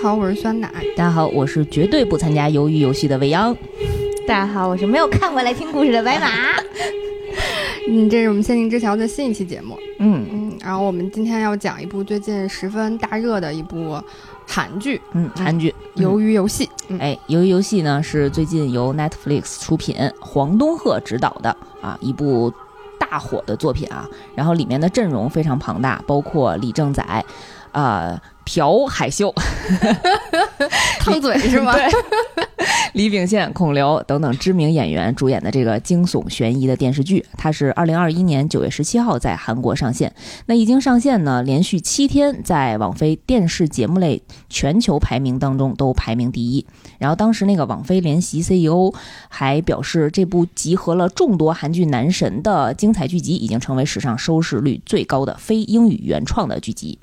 好，我是酸奶。大家好，我是绝对不参加鱿鱼游戏的未央。大家好，我是没有看过来听故事的白马。嗯，这是我们《仙境之桥》的新一期节目。嗯嗯，然后我们今天要讲一部最近十分大热的一部韩剧。嗯，韩剧《鱿鱼游戏》。哎，《鱿鱼游戏》呢是最近由 Netflix 出品，黄东赫执导的啊一部大火的作品啊。然后里面的阵容非常庞大，包括李正宰，啊。朴海秀，烫嘴是吗？对，李秉宪、孔刘等等知名演员主演的这个惊悚悬疑的电视剧，它是二零二一年九月十七号在韩国上线。那一经上线呢，连续七天在网飞电视节目类全球排名当中都排名第一。然后当时那个网飞联席 CEO 还表示，这部集合了众多韩剧男神的精彩剧集，已经成为史上收视率最高的非英语原创的剧集。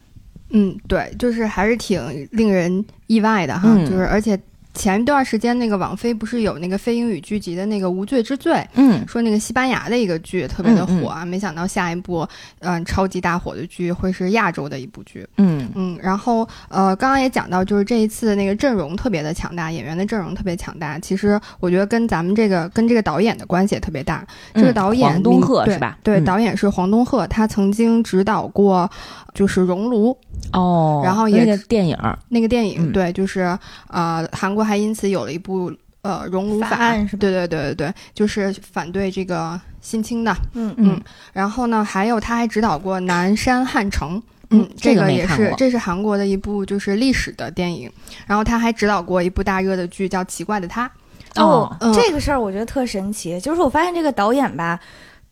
嗯，对，就是还是挺令人意外的哈，就是而且。前一段时间，那个网飞不是有那个非英语剧集的那个《无罪之罪》？嗯，说那个西班牙的一个剧特别的火啊，没想到下一部嗯超级大火的剧会是亚洲的一部剧。嗯嗯，然后呃，刚刚也讲到，就是这一次那个阵容特别的强大，演员的阵容特别强大。其实我觉得跟咱们这个跟这个导演的关系也特别大。这个导演黄东赫是吧？对，导演是黄东赫，他曾经指导过就是《熔炉》。哦，然后也电影，那个电影对，就是呃，韩国还因此有了一部呃《熔炉法案》，是吧对对对对对，就是反对这个性侵的，嗯嗯。然后呢，还有他还指导过《南山汉城》，嗯，这个也是这是韩国的一部就是历史的电影。然后他还指导过一部大热的剧叫《奇怪的他》。哦，这个事儿我觉得特神奇，就是我发现这个导演吧。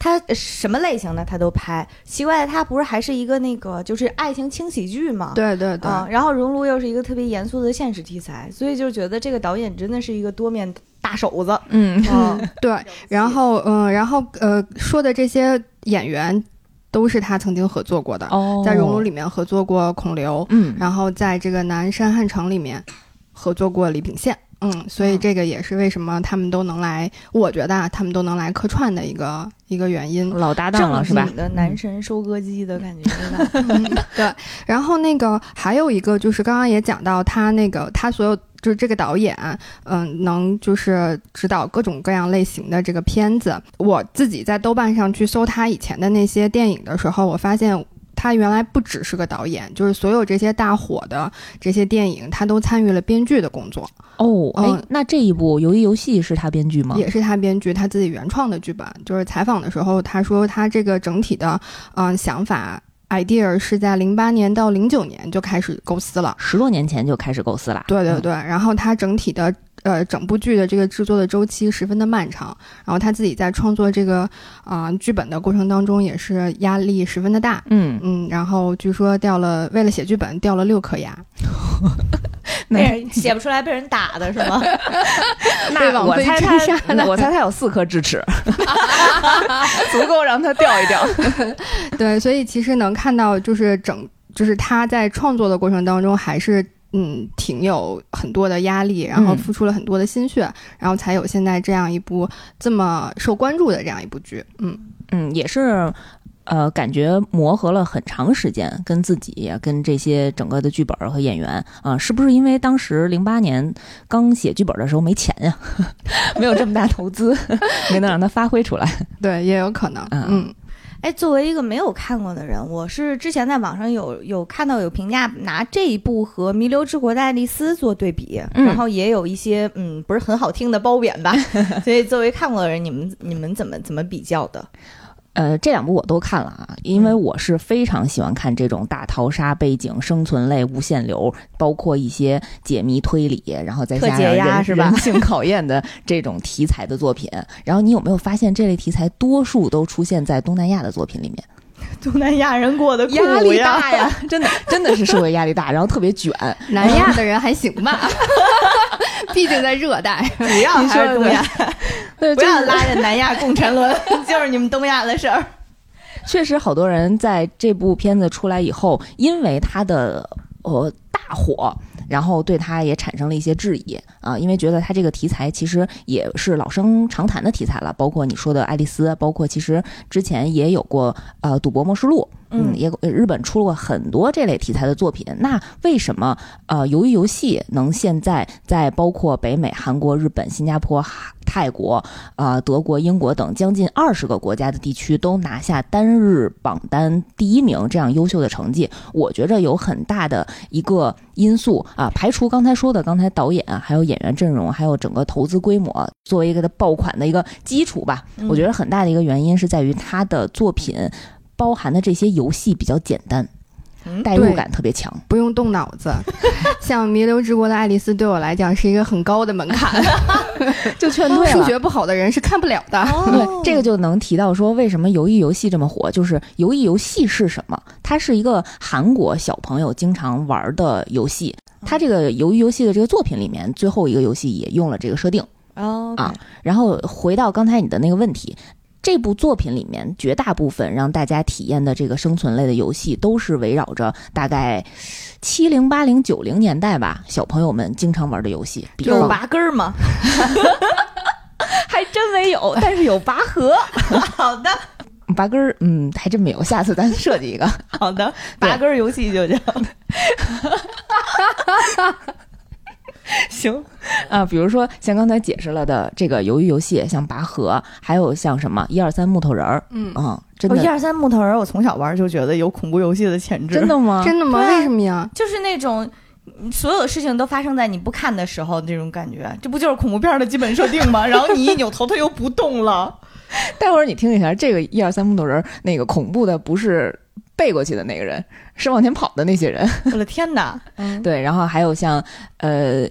他什么类型的他都拍，奇怪的他不是还是一个那个就是爱情轻喜剧吗？对对对，然后《熔炉》又是一个特别严肃的现实题材，所以就觉得这个导演真的是一个多面大手子。嗯，对。然后嗯，然后呃说的这些演员都是他曾经合作过的，在《熔炉》里面合作过孔刘，嗯，然后在这个《南山汉城》里面合作过李秉宪。嗯，所以这个也是为什么他们都能来，我觉得啊，他们都能来客串的一个一个原因。老搭档了是吧？的男神收割机的感觉？对。然后那个还有一个就是刚刚也讲到他那个他所有就是这个导演，嗯，能就是指导各种各样类型的这个片子。我自己在豆瓣上去搜他以前的那些电影的时候，我发现。他原来不只是个导演，就是所有这些大火的这些电影，他都参与了编剧的工作。哦，哎，那这一部《鱿鱼游戏》是他编剧吗？也是他编剧，他自己原创的剧本。就是采访的时候，他说他这个整体的嗯想法 idea 是在零八年到零九年就开始构思了，十多年前就开始构思了。对对对，然后他整体的。呃，整部剧的这个制作的周期十分的漫长，然后他自己在创作这个啊剧本的过程当中也是压力十分的大，嗯嗯，然后据说掉了，为了写剧本掉了六颗牙，那写不出来被人打的是吗？那我猜他，我猜他有四颗智齿，足够让他掉一掉。对，所以其实能看到，就是整，就是他在创作的过程当中还是。嗯，挺有很多的压力，然后付出了很多的心血，然后才有现在这样一部这么受关注的这样一部剧。嗯嗯，也是，呃，感觉磨合了很长时间，跟自己，跟这些整个的剧本和演员啊，是不是因为当时零八年刚写剧本的时候没钱呀，没有这么大投资，没能让他发挥出来？对，也有可能。嗯。哎，作为一个没有看过的人，我是之前在网上有有看到有评价，拿这一部和《弥留之国的爱丽丝》做对比，然后也有一些嗯不是很好听的褒贬吧。所以作为看过的人，你们你们怎么怎么比较的？呃，这两部我都看了啊，因为我是非常喜欢看这种大逃杀背景、生存类、无限流，包括一些解谜推理，然后再加上人性考验的这种题材的作品。然后你有没有发现，这类题材多数都出现在东南亚的作品里面？东南亚人过的压力大呀，真的真的是社会压力大，然后特别卷。南亚的人还行吧？毕竟在热带，主要还是东亚。对不要拉着南亚共沉沦，就是你们东亚的事儿。确实，好多人在这部片子出来以后，因为它的呃大火。然后对他也产生了一些质疑啊，因为觉得他这个题材其实也是老生常谈的题材了，包括你说的爱丽丝，包括其实之前也有过呃《赌博默示录》。嗯，也日本出过很多这类题材的作品。那为什么呃，鱿鱼游戏能现在在包括北美、韩国、日本、新加坡、泰国、啊德国、英国等将近二十个国家的地区都拿下单日榜单第一名这样优秀的成绩？我觉着有很大的一个因素啊，排除刚才说的刚才导演还有演员阵容，还有整个投资规模作为一个的爆款的一个基础吧。我觉得很大的一个原因是在于他的作品。包含的这些游戏比较简单，代入感特别强，不用动脑子。像《弥留之国的爱丽丝》对我来讲是一个很高的门槛，就劝退了。数学不好的人是看不了的。对，这个就能提到说，为什么游艺游戏这么火？就是游艺游戏是什么？它是一个韩国小朋友经常玩的游戏。它这个游艺游戏的这个作品里面，最后一个游戏也用了这个设定哦啊。然后回到刚才你的那个问题。这部作品里面绝大部分让大家体验的这个生存类的游戏，都是围绕着大概七零八零九零年代吧，小朋友们经常玩的游戏。有拔根儿吗？还真没有，但是有拔河。好的，拔根儿，嗯，还真没有。下次咱设计一个。好的，拔根儿游戏就叫。行，啊，比如说像刚才解释了的这个鱿鱼游戏，像拔河，还有像什么一二三木头人儿，嗯啊，真的，一二三木头人儿，我从小玩就觉得有恐怖游戏的潜质。真的吗？真的吗？为什么呀？就是那种所有的事情都发生在你不看的时候那种感觉，这不就是恐怖片的基本设定吗？然后你一扭头，它又不动了。待会儿你听一下，这个一二三木头人儿，那个恐怖的不是背过去的那个人，是往前跑的那些人。我的天哪！对，然后还有像呃。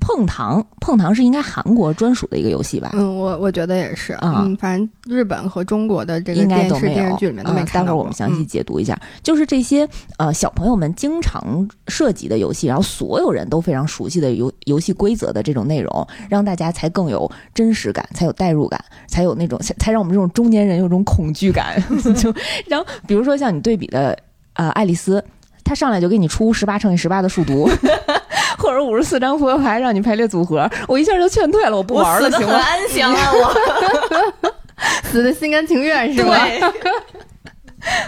碰糖，碰糖是应该韩国专属的一个游戏吧？嗯，我我觉得也是啊。嗯，反正日本和中国的这个电视电视剧里面都没看待会儿我们详细解读一下，就是这些呃小朋友们经常涉及的游戏，然后所有人都非常熟悉的游游戏规则的这种内容，让大家才更有真实感，才有代入感，才有那种才让我们这种中年人有种恐惧感。就然后比如说像你对比的呃爱丽丝，她上来就给你出十八乘以十八的数独。或者五十四张扑克牌让你排列组合，我一下就劝退了，我不玩了，行吗？安详啊，我 死的心甘情愿是吧？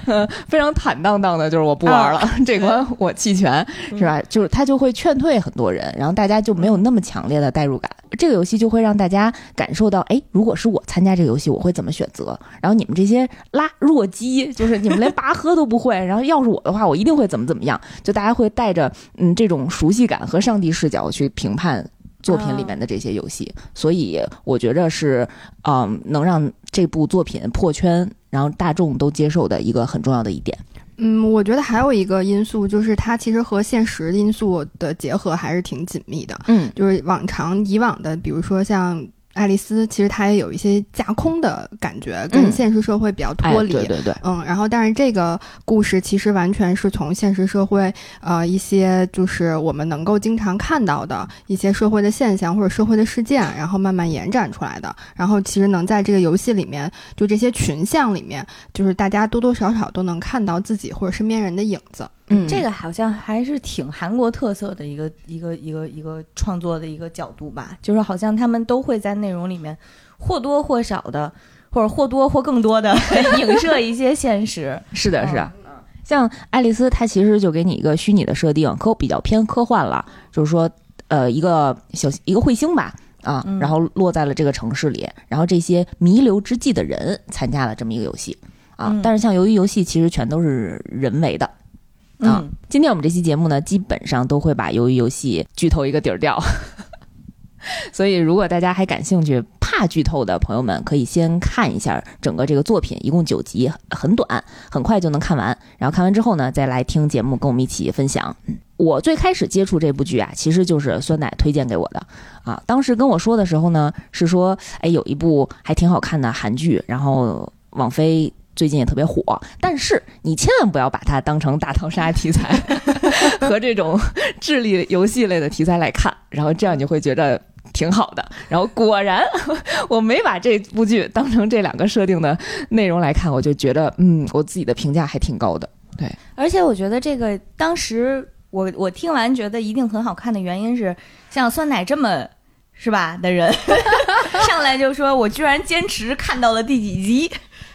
嗯，非常坦荡荡的，就是我不玩了，这关我弃权，是吧？就是他就会劝退很多人，然后大家就没有那么强烈的代入感。这个游戏就会让大家感受到，哎，如果是我参加这个游戏，我会怎么选择？然后你们这些拉弱鸡，就是你们连拔河都不会，然后要是我的话，我一定会怎么怎么样？就大家会带着嗯这种熟悉感和上帝视角去评判作品里面的这些游戏，所以我觉着是，嗯，能让这部作品破圈。然后大众都接受的一个很重要的一点，嗯，我觉得还有一个因素就是它其实和现实因素的结合还是挺紧密的，嗯，就是往常以往的，比如说像。爱丽丝其实她也有一些架空的感觉，跟现实社会比较脱离。对对对，嗯，然后但是这个故事其实完全是从现实社会，呃，一些就是我们能够经常看到的一些社会的现象或者社会的事件，然后慢慢延展出来的。然后其实能在这个游戏里面，就这些群像里面，就是大家多多少少都能看到自己或者身边人的影子。嗯，这个好像还是挺韩国特色的一个一个一个一个创作的一个角度吧，就是好像他们都会在内容里面或多或少的，或者或多或更多的 影射一些现实。是的，是啊，像爱丽丝，它其实就给你一个虚拟的设定，科比较偏科幻了，就是说，呃，一个小一个彗星吧，啊，然后落在了这个城市里，然后这些弥留之际的人参加了这么一个游戏，啊，但是像由于游戏其实全都是人为的。啊，今天我们这期节目呢，基本上都会把鱿鱼游戏剧透一个底儿掉，所以如果大家还感兴趣、怕剧透的朋友们，可以先看一下整个这个作品，一共九集，很短，很快就能看完。然后看完之后呢，再来听节目，跟我们一起分享。我最开始接触这部剧啊，其实就是酸奶推荐给我的啊。当时跟我说的时候呢，是说，哎，有一部还挺好看的韩剧，然后网飞。最近也特别火，但是你千万不要把它当成大逃杀题材 和这种智力游戏类的题材来看，然后这样你会觉得挺好的。然后果然，我没把这部剧当成这两个设定的内容来看，我就觉得，嗯，我自己的评价还挺高的。对，而且我觉得这个当时我我听完觉得一定很好看的原因是，像酸奶这么是吧的人，上来就说我居然坚持看到了第几集，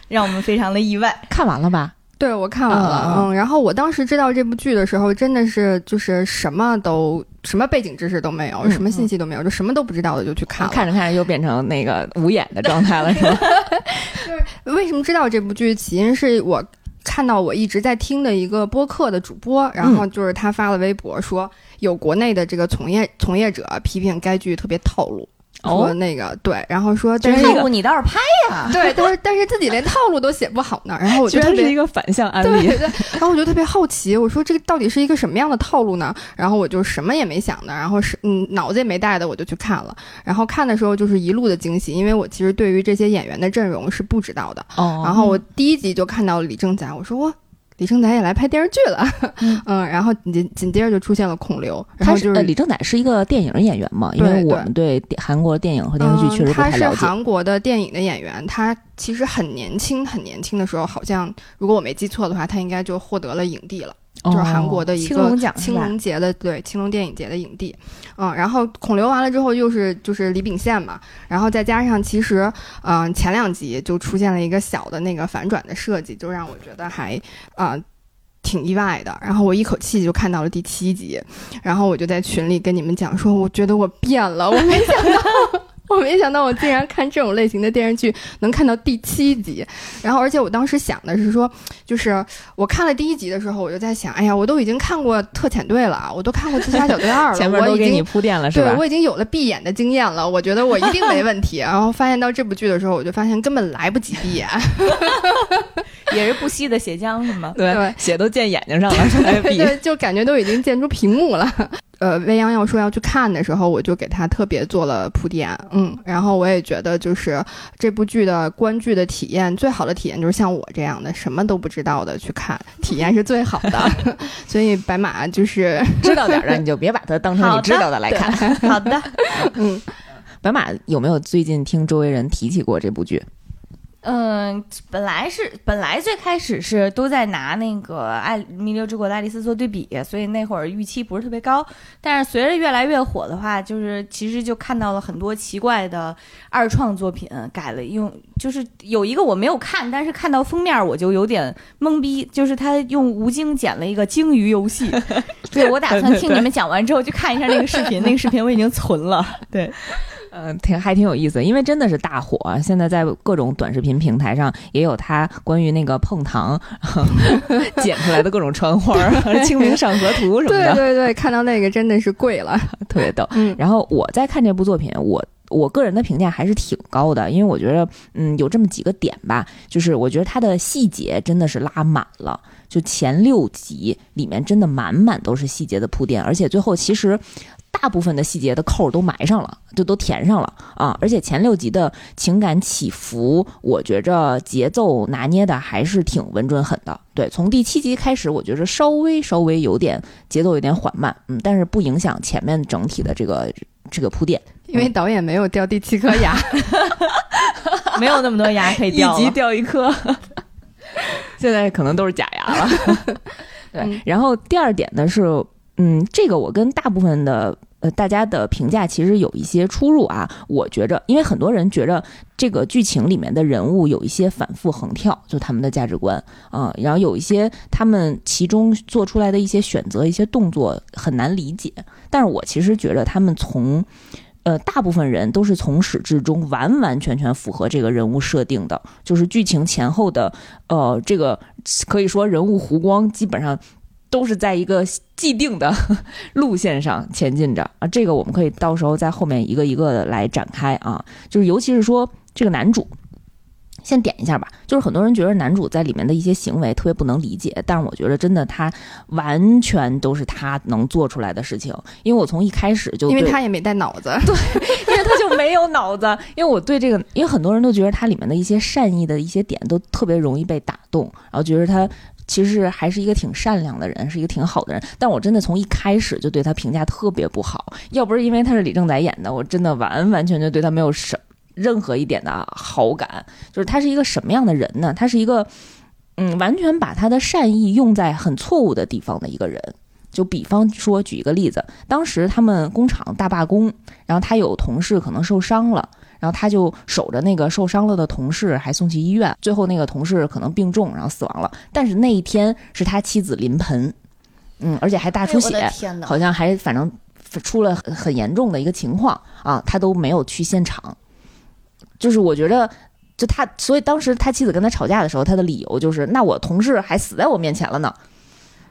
让我们非常的意外。看完了吧？对，我看完了，嗯嗯，然后我当时知道这部剧的时候，真的是就是什么都什么背景知识都没有，嗯什么信息都没有，就什么都不知道的就去看了。看着看着又变成那个无眼的状态了，是吧？为什么知道这部剧？起因是我看到我一直在听的一个播客的主播，然后就是他发了微博说，有国内的这个从业从业者批评该剧特别套路。说哦，那个对，然后说但是套路你倒是拍呀，对，但是但是自己连套路都写不好呢，然后我 居然就特别是一个反向案例对对，对，然后我就特别好奇，我说这个到底是一个什么样的套路呢？然后我就什么也没想的，然后是嗯脑子也没带的，我就去看了。然后看的时候就是一路的惊喜，因为我其实对于这些演员的阵容是不知道的。哦然后我第一集就看到了李正宰，我说哇。李正宰也来拍电视剧了，嗯然后紧紧接着就出现了孔刘，然他后就是呃李正宰是一个电影演员嘛？因为我们对韩国电影和电视剧确实嗯、他是不太了解。韩国的电影的演员，他其实很年轻，很年轻的时候，好像如果我没记错的话，他应该就获得了影帝了。就是韩国的一个青龙奖青龙节的对青龙电影节的影帝，嗯，然后孔刘完了之后又是就是李秉宪嘛，然后再加上其实嗯、前两集就出现了一个小的那个反转的设计，就让我觉得还啊、挺意外的。然后我一口气就看到了第七集，然后我就在群里跟你们讲说，我觉得我变了，我没想到。我没想到我竟然看这种类型的电视剧能看到第七集，然后而且我当时想的是说，就是我看了第一集的时候，我就在想，哎呀，我都已经看过《特遣队》了，我都看过《自杀小队二》了，前面都给你铺垫了，是吧？对我已经有了闭眼的经验了，我觉得我一定没问题。然后发现到这部剧的时候，我就发现根本来不及闭眼。也是不惜的血浆是吗？对对血都溅眼睛上了，对，就感觉都已经溅出屏幕了。呃，未央要说要去看的时候，我就给他特别做了铺垫，嗯，然后我也觉得就是这部剧的观剧的体验，最好的体验就是像我这样的什么都不知道的去看，体验是最好的。所以白马就是，知道点儿的你就别把它当成你知道的来看。好的，嗯，白马有没有最近听周围人提起过这部剧？嗯，本来是本来最开始是都在拿那个《爱弥留之国的爱丽丝》做对比，所以那会儿预期不是特别高。但是随着越来越火的话，就是其实就看到了很多奇怪的二创作品，改了用，就是有一个我没有看，但是看到封面我就有点懵逼，就是他用吴京剪了一个鲸鱼游戏。对我打算 听你们讲完之后去看一下那个视频，那个视频我已经存了。对，嗯，挺还挺有意思，因为真的是大火。现在在各种短视频平台上也有他关于那个碰糖 剪出来的各种穿花儿、清明上河图什么对的，对对对，看到那个真的是贵了。特别逗。嗯，然后我在看这部作品，我我个人的评价还是挺高的，因为我觉得，嗯，有这么几个点吧，就是我觉得它的细节真的是拉满了，就前六集里面真的满满都是细节的铺垫，而且最后其实。大部分的细节的扣儿都埋上了，就都填上了啊！而且前六集的情感起伏，我觉着节奏拿捏的还是挺稳准狠的。对，从第七集开始，我觉着稍微稍微有点节奏有点缓慢，嗯，但是不影响前面整体的这个这个铺垫。因为导演没有掉第七颗牙，没有那么多牙可以掉一。集掉一颗，现在可能都是假牙了。对嗯，然后第二点呢是，嗯，这个我跟大部分的呃大家的评价其实有一些出入啊。我觉着，因为很多人觉着这个剧情里面的人物有一些反复横跳，就他们的价值观啊、然后有一些他们其中做出来的一些选择、一些动作很难理解。但是我其实觉着他们从呃，大部分人都是从始至终完完全全符合这个人物设定的，就是剧情前后的，呃，这个可以说人物弧光基本上都是在一个既定的 路线上前进着啊。这个我们可以到时候在后面一个一个的来展开啊，就是尤其是说这个男主。先点一下吧，就是很多人觉得男主在里面的一些行为特别不能理解，但是我觉得真的他完全都是他能做出来的事情，因为我从一开始就因为他也没带脑子。对因为他就没有脑子。因为我对这个，因为很多人都觉得他里面的一些善意的一些点都特别容易被打动，然后觉得他其实还是一个挺善良的人，是一个挺好的人。但我真的从一开始就对他评价特别不好，要不是因为他是李正宰演的，我真的完完全全对他没有什任何一点的好感。就是他是一个什么样的人呢？他是一个。嗯，完全把他的善意用在很错误的地方的一个人，就比方说，举一个例子，当时他们工厂大罢工，然后他有同事可能受伤了，然后他就守着那个受伤了的同事，还送去医院，最后那个同事可能病重，然后死亡了。但是那一天是他妻子临盆，嗯，而且还大出血！好像还反正出了很很严重的一个情况啊，他都没有去现场。就是我觉得，就他，所以当时他妻子跟他吵架的时候，他的理由就是：那我同事还死在我面前了呢。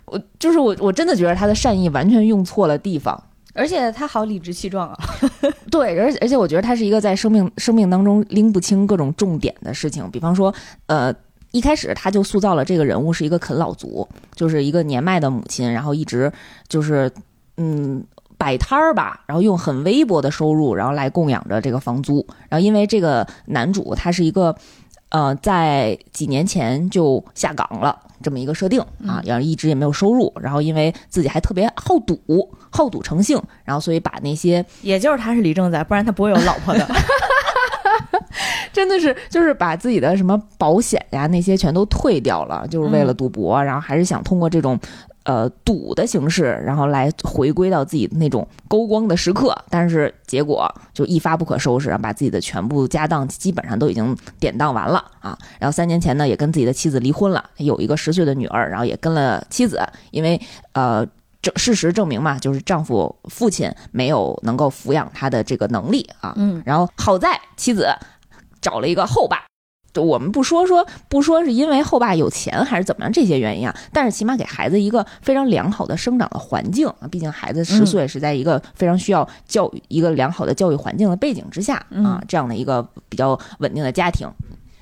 我就是我，我真的觉得他的善意完全用错了地方，而且他好理直气壮啊。对，而而且我觉得他是一个在生命生命当中拎不清各种重点的事情，比方说，呃，一开始他就塑造了这个人物是一个啃老族，就是一个年迈的母亲，然后一直就是嗯摆摊儿吧，然后用很微薄的收入，然后来供养着这个房租。然后因为这个男主他是一个呃在几年前就下岗了。这么一个设定啊，然后一直也没有收入，然后因为自己还特别好赌，好赌成性，然后所以把那些，也就是他是李正宰，不然他不会有老婆的，真的是就是把自己的什么保险呀那些全都退掉了，就是为了赌博，然后还是想通过这种。呃，赌的形式，然后来回归到自己那种高光的时刻，但是结果就一发不可收拾，把自己的全部家当基本上都已经典当完了啊。然后三年前呢，也跟自己的妻子离婚了，有一个十岁的女儿，然后也跟了妻子，因为呃，证事实证明嘛，就是丈夫父亲没有能够抚养她的这个能力啊。嗯，然后好在妻子找了一个后爸。我们不说说不说是因为后爸有钱还是怎么样这些原因啊，但是起码给孩子一个非常良好的生长的环境啊，毕竟孩子十岁是在一个非常需要教育一个良好的教育环境的背景之下啊，这样的一个比较稳定的家庭，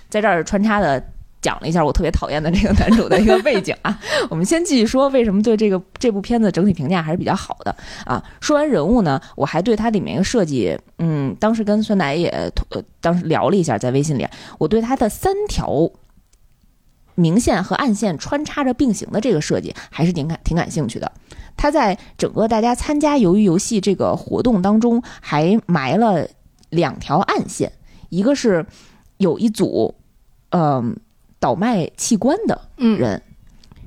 在这儿穿插的。讲了一下我特别讨厌的这个男主的一个背景啊，我们先继续说为什么对这个这部片子整体评价还是比较好的啊。说完人物呢，我还对它里面一个设计，嗯，当时跟酸奶也呃当时聊了一下，在微信里，我对它的三条明线和暗线穿插着并行的这个设计还是挺感挺感兴趣的。它在整个大家参加鱿鱼游戏这个活动当中，还埋了两条暗线，一个是有一组，嗯。倒卖器官的人，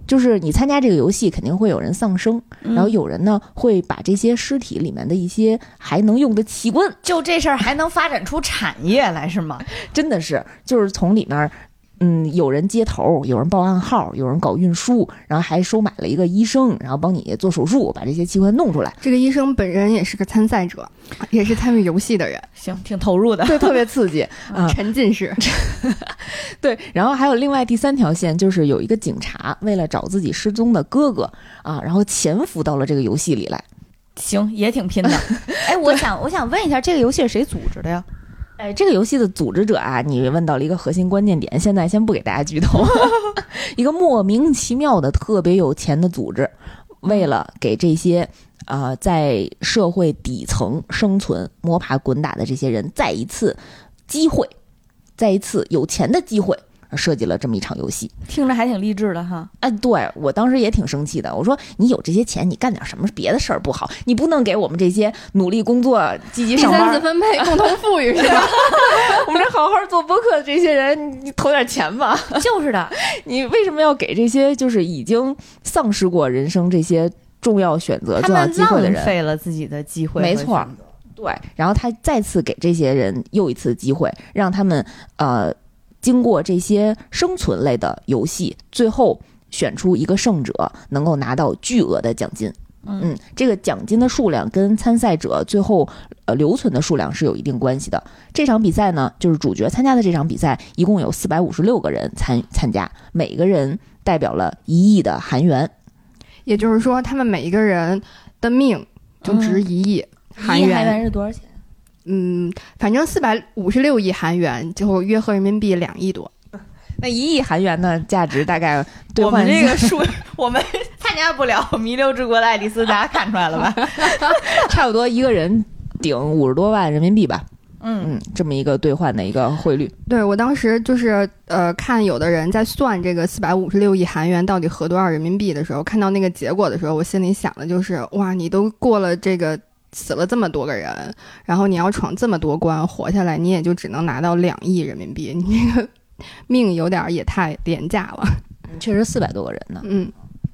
就是你参加这个游戏，肯定会有人丧生，然后有人呢会把这些尸体里面的一些还能用的器官，就这事儿还能发展出产业来是吗？真的是，就是从里面。嗯，有人接头，有人报暗号，有人搞运输，然后还收买了一个医生，然后帮你做手术，把这些器官弄出来。这个医生本人也是个参赛者，也是参与游戏的人，行，挺投入的，对，特别刺激啊，沉浸式。对，然后还有另外第三条线，就是有一个警察为了找自己失踪的哥哥啊，然后潜伏到了这个游戏里来。行，也挺拼的。哎，我想，我想问一下，这个游戏是谁组织的呀？哎，这个游戏的组织者啊，你问到了一个核心关键点，现在先不给大家剧透。一个莫名其妙的特别有钱的组织，为了给这些啊在社会底层生存、摸爬滚打的这些人再一次机会，再一次有钱的机会。设计了这么一场游戏，听着还挺励志的哈。哎，对我当时也挺生气的。我说，你有这些钱，你干点什么别的事儿不好？你不能给我们这些努力工作、积极上班、三次分配、共同富裕是吧？我们这好好做播客的这些人，你投点钱吧。就是的，你为什么要给这些就是已经丧失过人生这些重要选择、重要机会的人？浪费了自己的机会，没错。对，然后他再次给这些人又一次机会，让他们呃。经过这些生存类的游戏，最后选出一个胜者，能够拿到巨额的奖金。嗯，这个奖金的数量跟参赛者最后呃留存的数量是有一定关系的。这场比赛呢，就是主角参加的这场比赛，一共有四百五十六个人参参加，每个人代表了一亿的韩元。也就是说，他们每一个人的命就值一亿韩元。韩元是多少钱？嗯，反正四百五十六亿韩元，就约合人民币两亿多。那一亿韩元的价值大概兑换这个数，我们参加不了《弥留之国》的爱丽丝，大家 看出来了吧？差不多一个人顶五十多万人民币吧。嗯嗯，这么一个兑换的一个汇率。对我当时就是呃，看有的人在算这个四百五十六亿韩元到底合多少人民币的时候，看到那个结果的时候，我心里想的就是哇，你都过了这个。死了这么多个人，然后你要闯这么多关活下来，你也就只能拿到两亿人民币，你这个 命有点也太廉价了。确实四百多个人呢，嗯，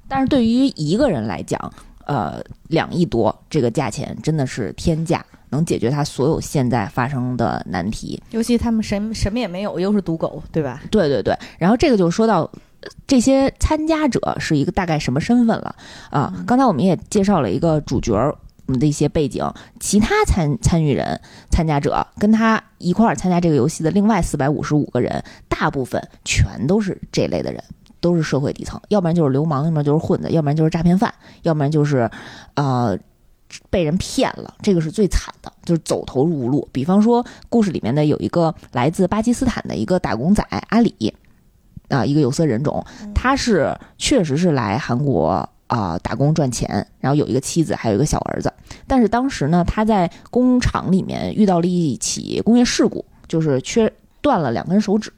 但是对于一个人来讲，呃两亿多，这个价钱真的是天价，能解决他所有现在发生的难题。尤其他们什什么也没有，又是赌狗，对吧？对对对，然后这个就说到。这些参加者是一个大概什么身份了啊？刚才我们也介绍了一个主角我们的一些背景，其他参参与人、参加者跟他一块儿参加这个游戏的另外四百五十五个人，大部分全都是这类的人，都是社会底层，要不然就是流氓，要不然就是混子，要不然就是诈骗犯，要不然就是呃被人骗了，这个是最惨的，就是走投无路。比方说，故事里面的有一个来自巴基斯坦的一个打工仔阿里。啊，一个有色人种，他是确实是来韩国啊打工赚钱，然后有一个妻子，还有一个小儿子。但是当时呢，他在工厂里面遇到了一起工业事故，就是缺断了两根手指，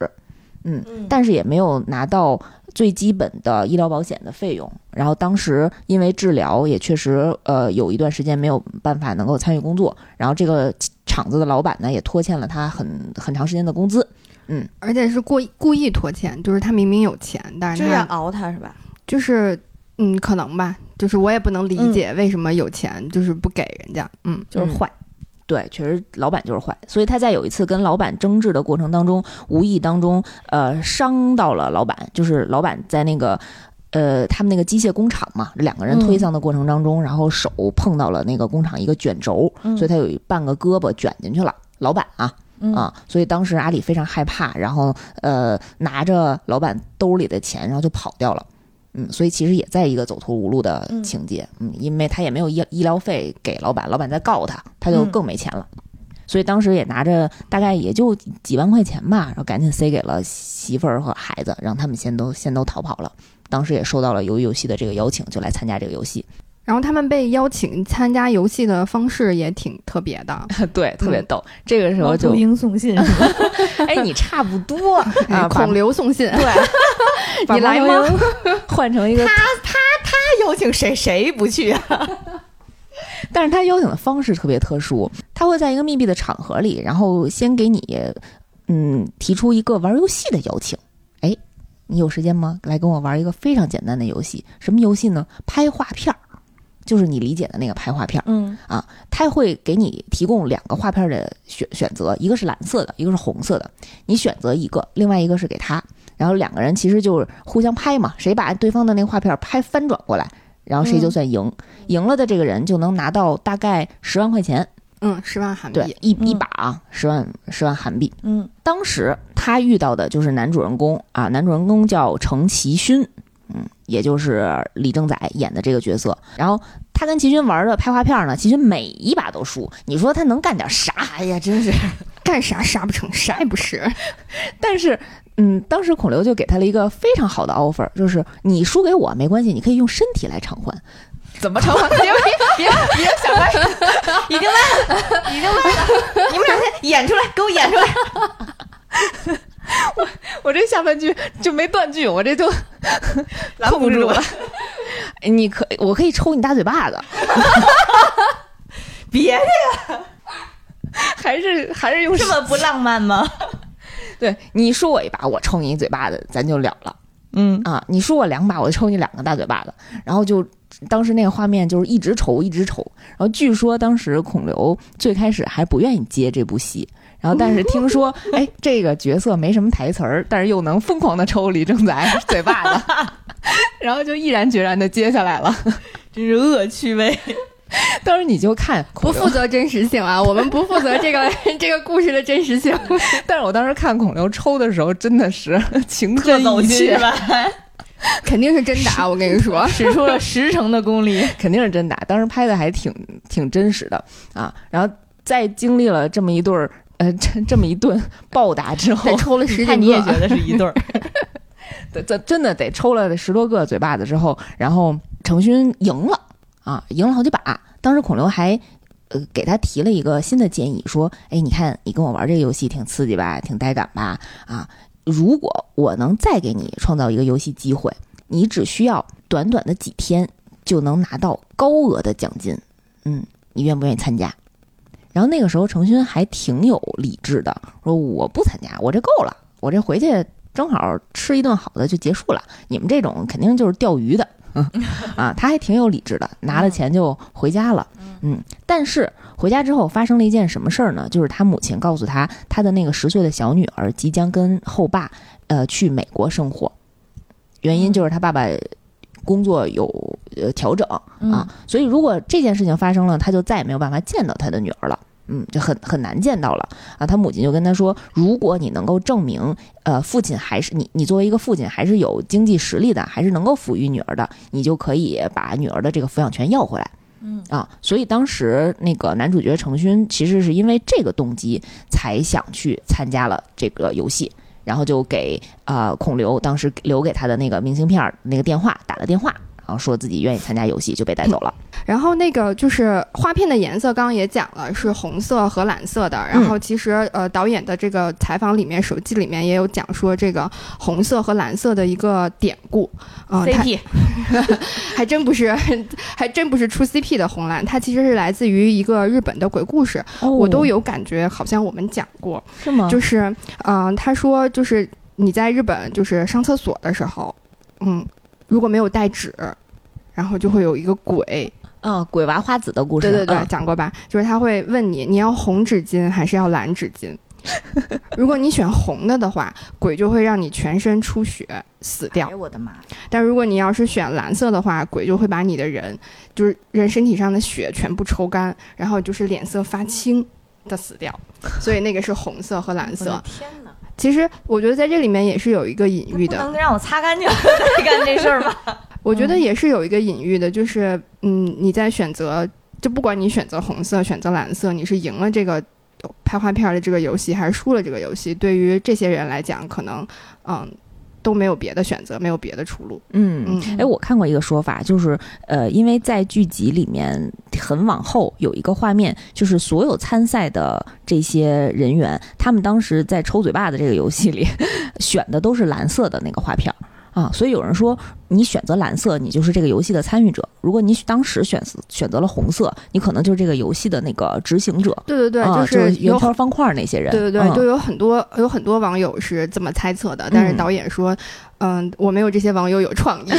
嗯，但是也没有拿到最基本的医疗保险的费用。然后当时因为治疗也确实呃有一段时间没有办法能够参与工作，然后这个厂子的老板呢也拖欠了他很很长时间的工资。嗯，而且是故意故意拖欠，就是他明明有钱，但是就是熬他是吧？就是嗯，可能吧，就是我也不能理解为什么有钱就是不给人家，嗯，就是坏，对，确实老板就是坏，所以他在有一次跟老板争执的过程当中，无意当中呃伤到了老板，就是老板在那个呃他们那个机械工厂嘛，两个人推搡的过程当中，然后手碰到了那个工厂一个卷轴，所以他有半个胳膊卷进去了，老板啊。啊，所以当时阿里非常害怕，然后呃拿着老板兜里的钱，然后就跑掉了。嗯，所以其实也在一个走投无路的情节。嗯，因为他也没有医医疗费给老板，老板在告他，他就更没钱了。所以当时也拿着大概也就几万块钱吧，然后赶紧塞给了媳妇儿和孩子，让他们先都先都逃跑了。当时也收到了鱿鱼游戏的这个邀请，就来参加这个游戏。然后他们被邀请参加游戏的方式也挺特别的，对，特别逗。这个时候就兵送信，哎，你差不多 啊，孔刘送信，对，你来吗？换成一个他他他邀请谁谁不去啊？但是他邀请的方式特别特殊，他会在一个密闭的场合里，然后先给你嗯提出一个玩游戏的邀请。哎，你有时间吗？来跟我玩一个非常简单的游戏，什么游戏呢？拍画片儿。就是你理解的那个拍画片，嗯。啊，他会给你提供两个画片的选选择，一个是蓝色的，一个是红色的，你选择一个，另外一个是给他，然后两个人其实就是互相拍嘛，谁把对方的那个画片拍翻转过来，然后谁就算赢，赢了的这个人就能拿到大概十万块钱，嗯，十万韩币，对，一一把啊，十万十万韩币，嗯，当时他遇到的就是男主人公啊，男主人公叫程其勋。嗯，也就是李正宰演的这个角色，然后他跟齐军玩的拍花片呢，齐勋每一把都输。你说他能干点啥？哎呀，真是 干啥啥不成，啥也不是。但是，嗯，当时孔刘就给他了一个非常好的 offer，就是你输给我没关系，你可以用身体来偿还。怎么偿还？别别别别想歪，已经歪了，已经歪了。你们俩先演出来，给我演出来。我我这下半句就没断句，我这就 拦不住了。你可我可以抽你大嘴巴子，别的呀，还是还是用这么不浪漫吗？对你输我一把，我抽你一嘴巴子，咱就了了。嗯啊，你输我两把，我抽你两个大嘴巴子。然后就当时那个画面就是一直抽一直抽。然后据说当时孔刘最开始还不愿意接这部戏。然后，但是听说，哎，这个角色没什么台词儿，但是又能疯狂的抽李正宰 嘴巴子，然后就毅然决然的接下来了，真是恶趣味。当时你就看，不负责真实性啊，我们不负责这个这个故事的真实性。但是我当时看孔刘抽的时候，真的是情真意切，肯定是真打，我跟你说，使出了十成的功力，肯定是真打。当时拍的还挺挺真实的啊。然后在经历了这么一对儿。呃，这这么一顿 暴打之后，抽了十几 个，你也觉得是一对儿？这真的得抽了十多个嘴巴子之后，然后程勋赢了啊，赢了好几把。当时孔刘还呃给他提了一个新的建议，说：“哎，你看你跟我玩这个游戏挺刺激吧，挺带感吧？啊，如果我能再给你创造一个游戏机会，你只需要短短的几天就能拿到高额的奖金，嗯，你愿不愿意参加？”然后那个时候，程勋还挺有理智的，说我不参加，我这够了，我这回去正好吃一顿好的就结束了。你们这种肯定就是钓鱼的，啊，他还挺有理智的，拿了钱就回家了。嗯，但是回家之后发生了一件什么事儿呢？就是他母亲告诉他，他的那个十岁的小女儿即将跟后爸呃去美国生活，原因就是他爸爸工作有呃调整啊，所以如果这件事情发生了，他就再也没有办法见到他的女儿了。嗯，就很很难见到了啊！他母亲就跟他说：“如果你能够证明，呃，父亲还是你，你作为一个父亲还是有经济实力的，还是能够抚育女儿的，你就可以把女儿的这个抚养权要回来。”嗯啊，所以当时那个男主角程勋其实是因为这个动机才想去参加了这个游戏，然后就给啊孔刘当时留给他的那个明信片那个电话打了电话。然后说自己愿意参加游戏，就被带走了。然后那个就是画片的颜色，刚刚也讲了是红色和蓝色的。然后其实呃，导演的这个采访里面、手机里面也有讲说这个红色和蓝色的一个典故。嗯，CP 还真不是，还真不是出 CP 的红蓝，它其实是来自于一个日本的鬼故事。我都有感觉，好像我们讲过，是吗？就是嗯，他说就是你在日本就是上厕所的时候，嗯。如果没有带纸，然后就会有一个鬼，嗯，鬼娃花子的故事，对对对，讲过吧？就是他会问你，你要红纸巾还是要蓝纸巾？如果你选红的的话，鬼就会让你全身出血死掉。哎我的妈！但如果你要是选蓝色的话，鬼就会把你的人，就是人身体上的血全部抽干，然后就是脸色发青的死掉。所以那个是红色和蓝色。其实我觉得在这里面也是有一个隐喻的，能让我擦干净再 干这事儿吗？我觉得也是有一个隐喻的，就是嗯，你在选择，就不管你选择红色、选择蓝色，你是赢了这个拍画片的这个游戏，还是输了这个游戏，对于这些人来讲，可能嗯。都没有别的选择，没有别的出路。嗯，哎，我看过一个说法，就是呃，因为在剧集里面很往后有一个画面，就是所有参赛的这些人员，他们当时在抽嘴巴的这个游戏里 选的都是蓝色的那个画片。啊，所以有人说，你选择蓝色，你就是这个游戏的参与者；如果你当时选选择了红色，你可能就是这个游戏的那个执行者。对对对，就是圆圈方块那些人。对对对，就有很多有很多网友是这么猜测的，但是导演说，嗯，我没有这些网友有创意，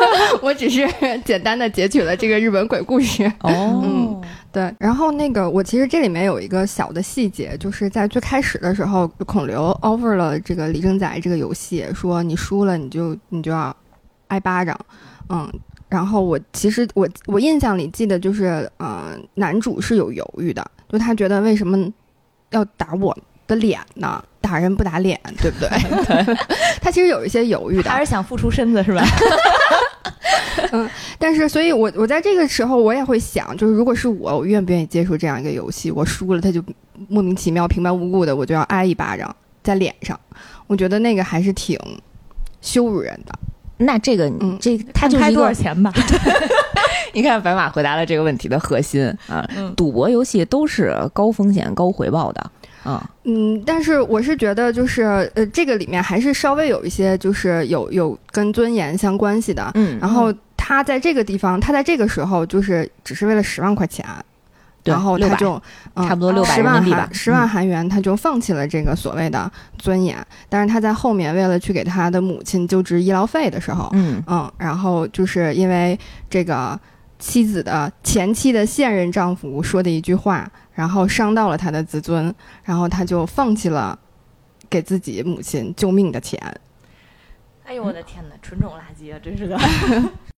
我只是简单的截取了这个日本鬼故事。哦，嗯。对，然后那个我其实这里面有一个小的细节，就是在最开始的时候，孔刘 offer 了这个李正宰这个游戏，说你输了你就你就要挨巴掌，嗯，然后我其实我我印象里记得就是，呃，男主是有犹豫的，就他觉得为什么要打我的脸呢？打人不打脸，对不对？他其实有一些犹豫的，还是想付出身子是吧？嗯，但是，所以我我在这个时候我也会想，就是如果是我，我愿不愿意接受这样一个游戏？我输了，他就莫名其妙、平白无故的，我就要挨一巴掌在脸上。我觉得那个还是挺羞辱人的。那这个，嗯，这他就是多少钱吧？你看，白马回答了这个问题的核心啊，赌博游戏都是高风险高回报的。啊，嗯，但是我是觉得，就是呃，这个里面还是稍微有一些，就是有有跟尊严相关系的，嗯，然后他在这个地方，他在这个时候，就是只是为了十万块钱，然后他就差不多六百十万韩十万韩元，他就放弃了这个所谓的尊严，但是他在后面为了去给他的母亲救治医疗费的时候，嗯。嗯，然后就是因为这个妻子的前妻的现任丈夫说的一句话。然后伤到了他的自尊，然后他就放弃了给自己母亲救命的钱。哎呦我的天哪，纯种垃圾啊！真是的。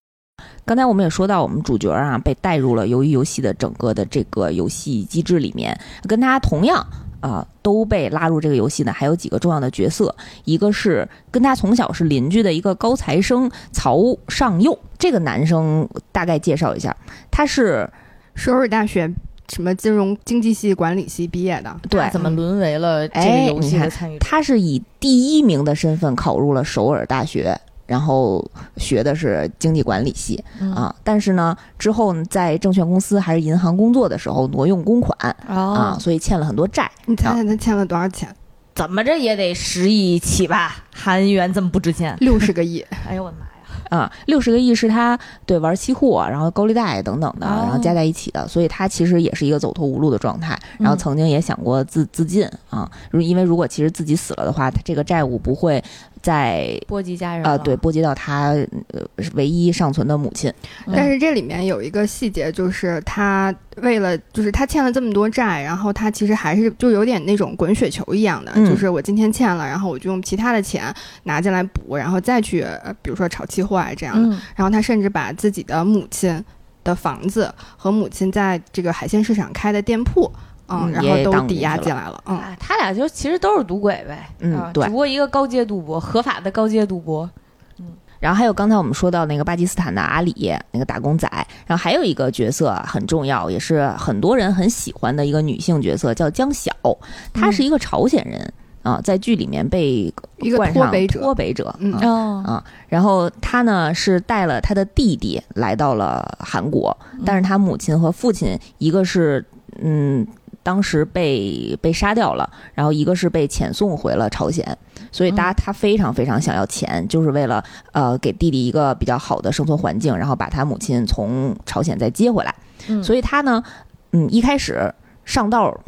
刚才我们也说到，我们主角啊被带入了鱿鱼游戏的整个的这个游戏机制里面，跟他同样啊都被拉入这个游戏呢还有几个重要的角色，一个是跟他从小是邻居的一个高材生曹尚佑，这个男生大概介绍一下，他是首尔大学。什么金融经济系、管理系毕业的？对，怎么沦为了这个游戏的参与？他是以第一名的身份考入了首尔大学，然后学的是经济管理系啊。但是呢，之后在证券公司还是银行工作的时候挪用公款啊，所以欠了很多债。你猜猜他欠了多少钱？怎么着也得十亿起吧？韩元这么不值钱？六十个亿！哎呦我的妈！啊，六十个亿是他对玩期货，然后高利贷等等的，然后加在一起的，所以他其实也是一个走投无路的状态。然后曾经也想过自自尽啊，因为如果其实自己死了的话，他这个债务不会在波及家人呃，对，波及到他呃唯一尚存的母亲。嗯但是这里面有一个细节，就是他为了，就是他欠了这么多债，然后他其实还是就有点那种滚雪球一样的，嗯就是我今天欠了，然后我就用其他的钱拿进来补，然后再去，呃比如说炒期货啊这样的。嗯然后他甚至把自己的母亲的房子和母亲在这个海鲜市场开的店铺，嗯，嗯然后都抵押进来了，嗯。啊，他俩就其实都是赌鬼呗，啊嗯对。只不过一个高阶赌博，合法的高阶赌博，然后还有刚才我们说到那个巴基斯坦的阿里那个打工仔，然后还有一个角色很重要，也是很多人很喜欢的一个女性角色，叫江晓，她是一个朝鲜人。啊，在剧里面被一个冠上脱北者脱北者，嗯啊哦。啊，然后她呢是带了他的弟弟来到了韩国，但是她母亲和父亲一个是嗯当时被被杀掉了，然后一个是被遣送回了朝鲜，所以他他非常非常想要钱，就是为了呃给弟弟一个比较好的生存环境，然后把他母亲从朝鲜再接回来，嗯所以他呢嗯一开始上道。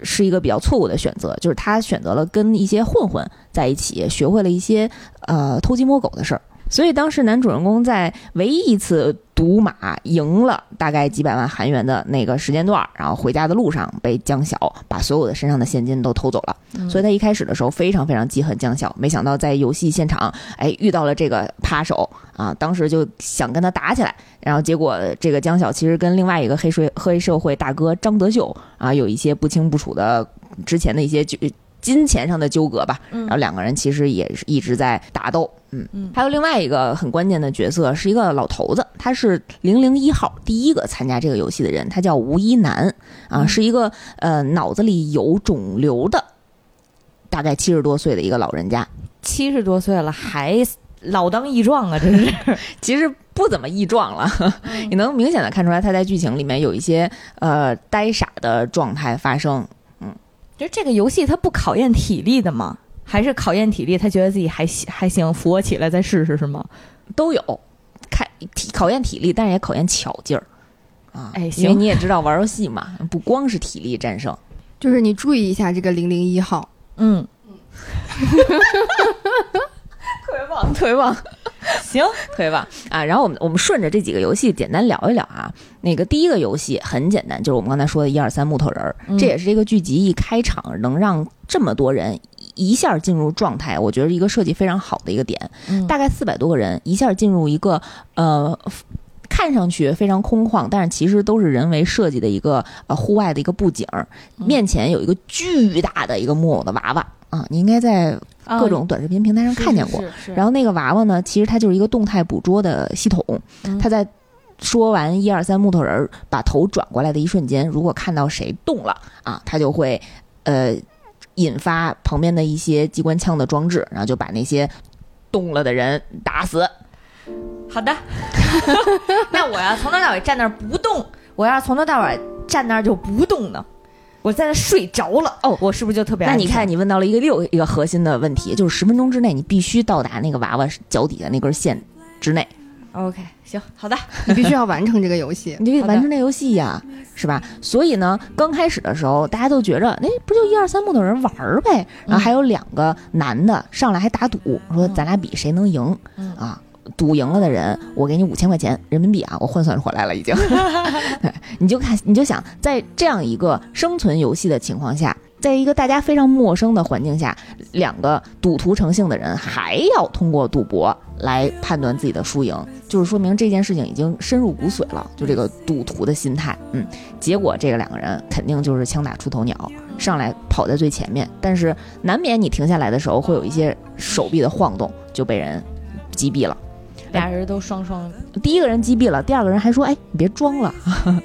是一个比较错误的选择，就是他选择了跟一些混混在一起，学会了一些呃偷鸡摸狗的事儿。所以当时男主人公在唯一一次赌马赢了大概几百万韩元的那个时间段儿，然后回家的路上被江晓把所有的身上的现金都偷走了。嗯所以他一开始的时候非常非常记恨江晓，没想到在游戏现场，哎，遇到了这个扒手啊，当时就想跟他打起来，然后结果这个江晓其实跟另外一个黑社黑社会大哥张德秀啊有一些不清不楚的之前的一些纠金钱上的纠葛吧，嗯。然后两个人其实也是一直在打斗，嗯，嗯。还有另外一个很关键的角色是一个老头子，他是零零一号第一个参加这个游戏的人，他叫吴一男啊，嗯。是一个呃脑子里有肿瘤的，大概七十多岁的一个老人家，七十多岁了还老当益壮啊，真是。其实不怎么益壮了，你能明显的看出来他在剧情里面有一些呃呆傻的状态发生，就这个游戏它不考验体力的吗？还是考验体力？他觉得自己还行还行，扶我起来再试试是吗？都有，看体考验体力，但是也考验巧劲儿。啊，哎因为行你也知道玩游戏嘛，不光是体力战胜，就是你注意一下这个零零一号，嗯，特别棒，特别棒，行，特别棒啊！然后我们我们顺着这几个游戏简单聊一聊啊。那个第一个游戏很简单，就是我们刚才说的一二三木头人儿，嗯这也是这个剧集一开场能让这么多人一下进入状态，我觉得一个设计非常好的一个点。嗯大概四百多个人一下进入一个呃。看上去非常空旷，但是其实都是人为设计的一个呃户外的一个布景儿，嗯面前有一个巨大的一个木偶的娃娃啊，你应该在各种短视频平台上看见过。然后那个娃娃呢，其实它就是一个动态捕捉的系统，嗯它在说完一二三木头人儿把头转过来的一瞬间，如果看到谁动了啊，它就会呃引发旁边的一些机关枪的装置，然后就把那些动了的人打死。好的，那我要从头到尾站那儿不动，我要是从头到尾站那儿就不动呢，我在那睡着了，哦我是不是就特别？那你看，你问到了一个六一个核心的问题，就是十分钟之内你必须到达那个娃娃脚底下那根线之内，，OK，行，好的，你必须要完成这个游戏。你就得完成这游戏呀，是吧？所以呢，刚开始的时候大家都觉着，哎，不就一二三木头人玩儿呗？然后还有两个男的上来还打赌，说咱俩比谁能赢嗯啊。赌赢了的人，我给你五千块钱人民币啊！我换算回来了，已经。对，你就看，你就想，在这样一个生存游戏的情况下，在一个大家非常陌生的环境下，两个赌徒成性的人还要通过赌博来判断自己的输赢，就是说明这件事情已经深入骨髓了，就这个赌徒的心态。嗯，结果这个两个人肯定就是枪打出头鸟，上来跑在最前面，但是难免你停下来的时候会有一些手臂的晃动，就被人击毙了。俩人都双双，第一个人击毙了，第二个人还说：“哎，你别装了。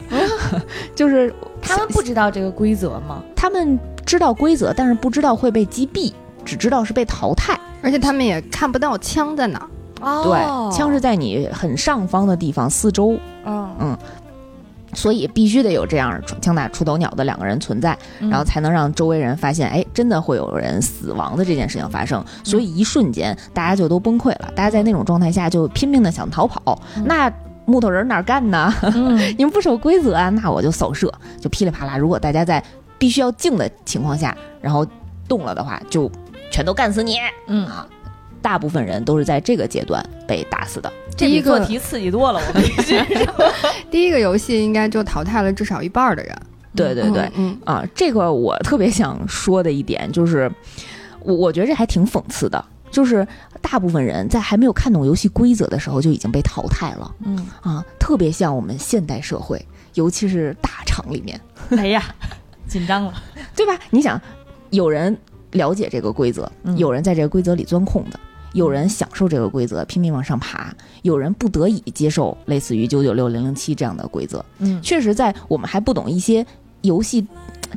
”就是他们不知道这个规则吗？他们知道规则，但是不知道会被击毙，只知道是被淘汰。而且他们也看不到枪在哪儿。哦对，枪是在你很上方的地方，四周，嗯，所以必须得有这样枪打出头鸟的两个人存在，嗯然后才能让周围人发现，哎，真的会有人死亡的这件事情发生。所以一瞬间，大家就都崩溃了，大家在那种状态下就拼命的想逃跑。嗯那木头人哪儿干呢？嗯 你们不守规则啊，那我就扫射，就噼里啪啦。如果大家在必须要静的情况下，然后动了的话，就全都干死你嗯啊！大部分人都是在这个阶段被打死的。这第一个比做题刺激多了，我必须说。第一个游戏应该就淘汰了至少一半儿的人。对对对，嗯，啊，这个我特别想说的一点就是，我我觉得这还挺讽刺的，就是大部分人在还没有看懂游戏规则的时候就已经被淘汰了嗯，啊，特别像我们现代社会，尤其是大厂里面，哎呀，紧张了。对吧？你想，有人了解这个规则，嗯有人在这个规则里钻空的。有人享受这个规则，拼命往上爬；有人不得已接受类似于九九六零零七这样的规则。嗯，确实，在我们还不懂一些游戏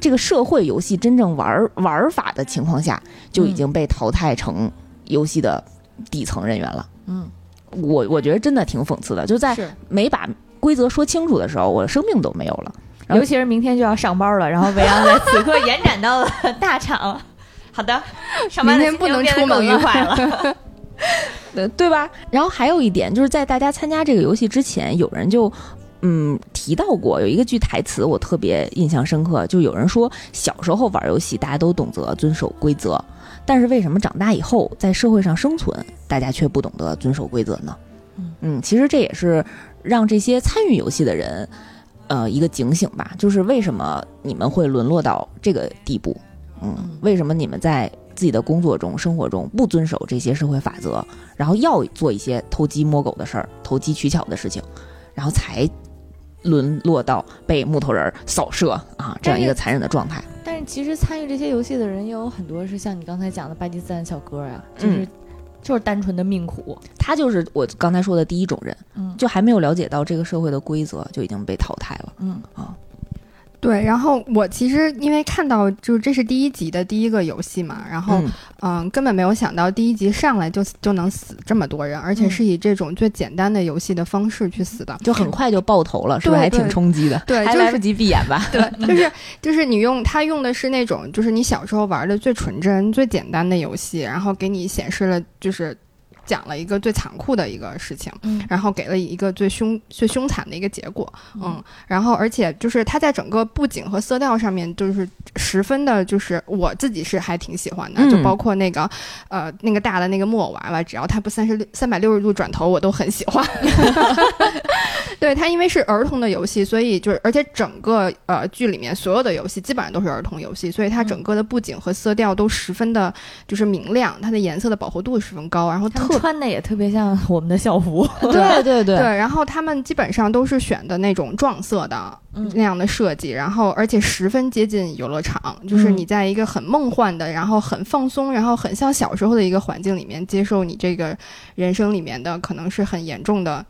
这个社会游戏真正玩玩法的情况下，就已经被淘汰成游戏的底层人员了。嗯，我我觉得真的挺讽刺的，就在，没把规则说清楚的时候，我的生命都没有了。尤其是明天就要上班了，然后维扬在此刻延展到了 大厂。好的，上班的明天不能心情变得更愉出门愉快了。呃，对吧？然后还有一点就是在大家参加这个游戏之前，有人就。嗯，提到过有一个句台词，我特别印象深刻，就有人说小时候玩游戏，大家都懂得遵守规则，但是为什么长大以后在社会上生存，大家却不懂得遵守规则呢？嗯嗯，其实这也是让这些参与游戏的人，呃，一个警醒吧，就是为什么你们会沦落到这个地步？嗯嗯，为什么你们在自己的工作中、生活中不遵守这些社会法则，然后要做一些偷鸡摸狗的事儿、投机取巧的事情，然后才沦落到被木头人儿扫射啊这样一个残忍的状态？但是其实参与这些游戏的人也有很多是像你刚才讲的巴基斯坦小哥呀，就是、嗯就是单纯的命苦。他就是我刚才说的第一种人，嗯就还没有了解到这个社会的规则，就已经被淘汰了嗯啊。对。然后我其实因为看到就是这是第一集的第一个游戏嘛，然后嗯嗯、根本没有想到第一集上来就就能死这么多人，而且嗯是以这种最简单的游戏的方式去死的。就很快就爆头了，是不是还挺冲击的？对就是还来不及闭眼吧？对，就是就是你用它用的是那种就是你小时候玩的最纯真、最简单的游戏，然后给你显示了就是讲了一个最残酷的一个事情，嗯。然后给了一个最凶最凶残的一个结果，嗯。嗯，然后而且就是它在整个布景和色调上面就是十分的，就是我自己是还挺喜欢的，嗯。就包括那个呃那个大的那个木偶娃娃，只要它不三十六三百六十度转头，我都很喜欢。对它，因为是儿童的游戏，所以就是而且整个呃剧里面所有的游戏基本上都是儿童游戏，所以它整个的布景和色调都十分的就是明亮，它的颜色的饱和度十分高，然后特 穿的也特别像我们的校服。对对对 对，然后他们基本上都是选的那种撞色的嗯那样的设计，然后而且十分接近游乐场，就是嗯你在一个很梦幻的，然后很放松，然后很像小时候的一个环境里面，接受你这个人生里面的可能是很严重的。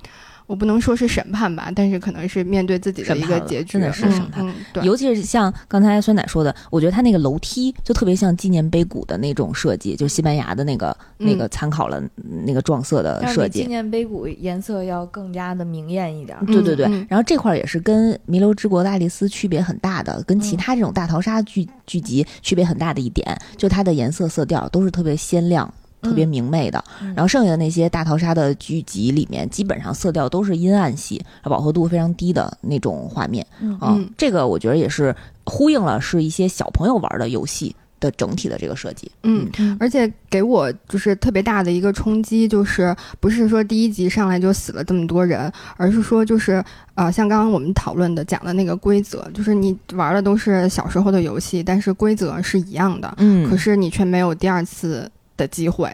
我不能说是审判吧，但是可能是面对自己的一个结局，真的是嗯审判嗯，对，尤其是像刚才酸奶说的，我觉得它那个楼梯就特别像纪念碑谷的那种设计，就西班牙的那个、嗯那个参考了那个撞色的设计。纪念碑谷颜色要更加的明艳一点。对对对，然后这块儿也是跟《弥留之国的爱丽丝》区别很大的，跟其嗯他这种大逃杀剧剧集区别很大的一点，就它的颜色色调都是特别鲜亮、特别明媚的。嗯然后剩下的那些大逃杀的剧集里面，基本上色调都是阴暗系，饱和度非常低的那种画面。嗯啊、嗯这个我觉得也是呼应了是一些小朋友玩的游戏的整体的这个设计。嗯，嗯而且给我就是特别大的一个冲击，就是不是说第一集上来就死了这么多人，而是说就是呃，像刚刚我们讨论的讲的那个规则，就是你玩的都是小时候的游戏，但是规则是一样的，嗯可是你却没有第二次的机会。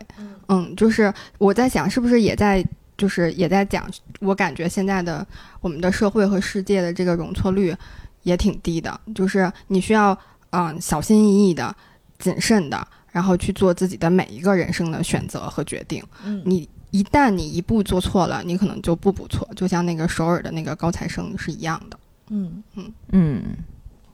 嗯，就是我在想，是不是也在就是也在讲，我感觉现在的我们的社会和世界的这个容错率也挺低的，就是你需要嗯、小心翼翼的、谨慎的，然后去做自己的每一个人生的选择和决定。嗯你一旦你一步做错了，你可能就步步错，就像那个首尔的那个高材生是一样的。嗯嗯，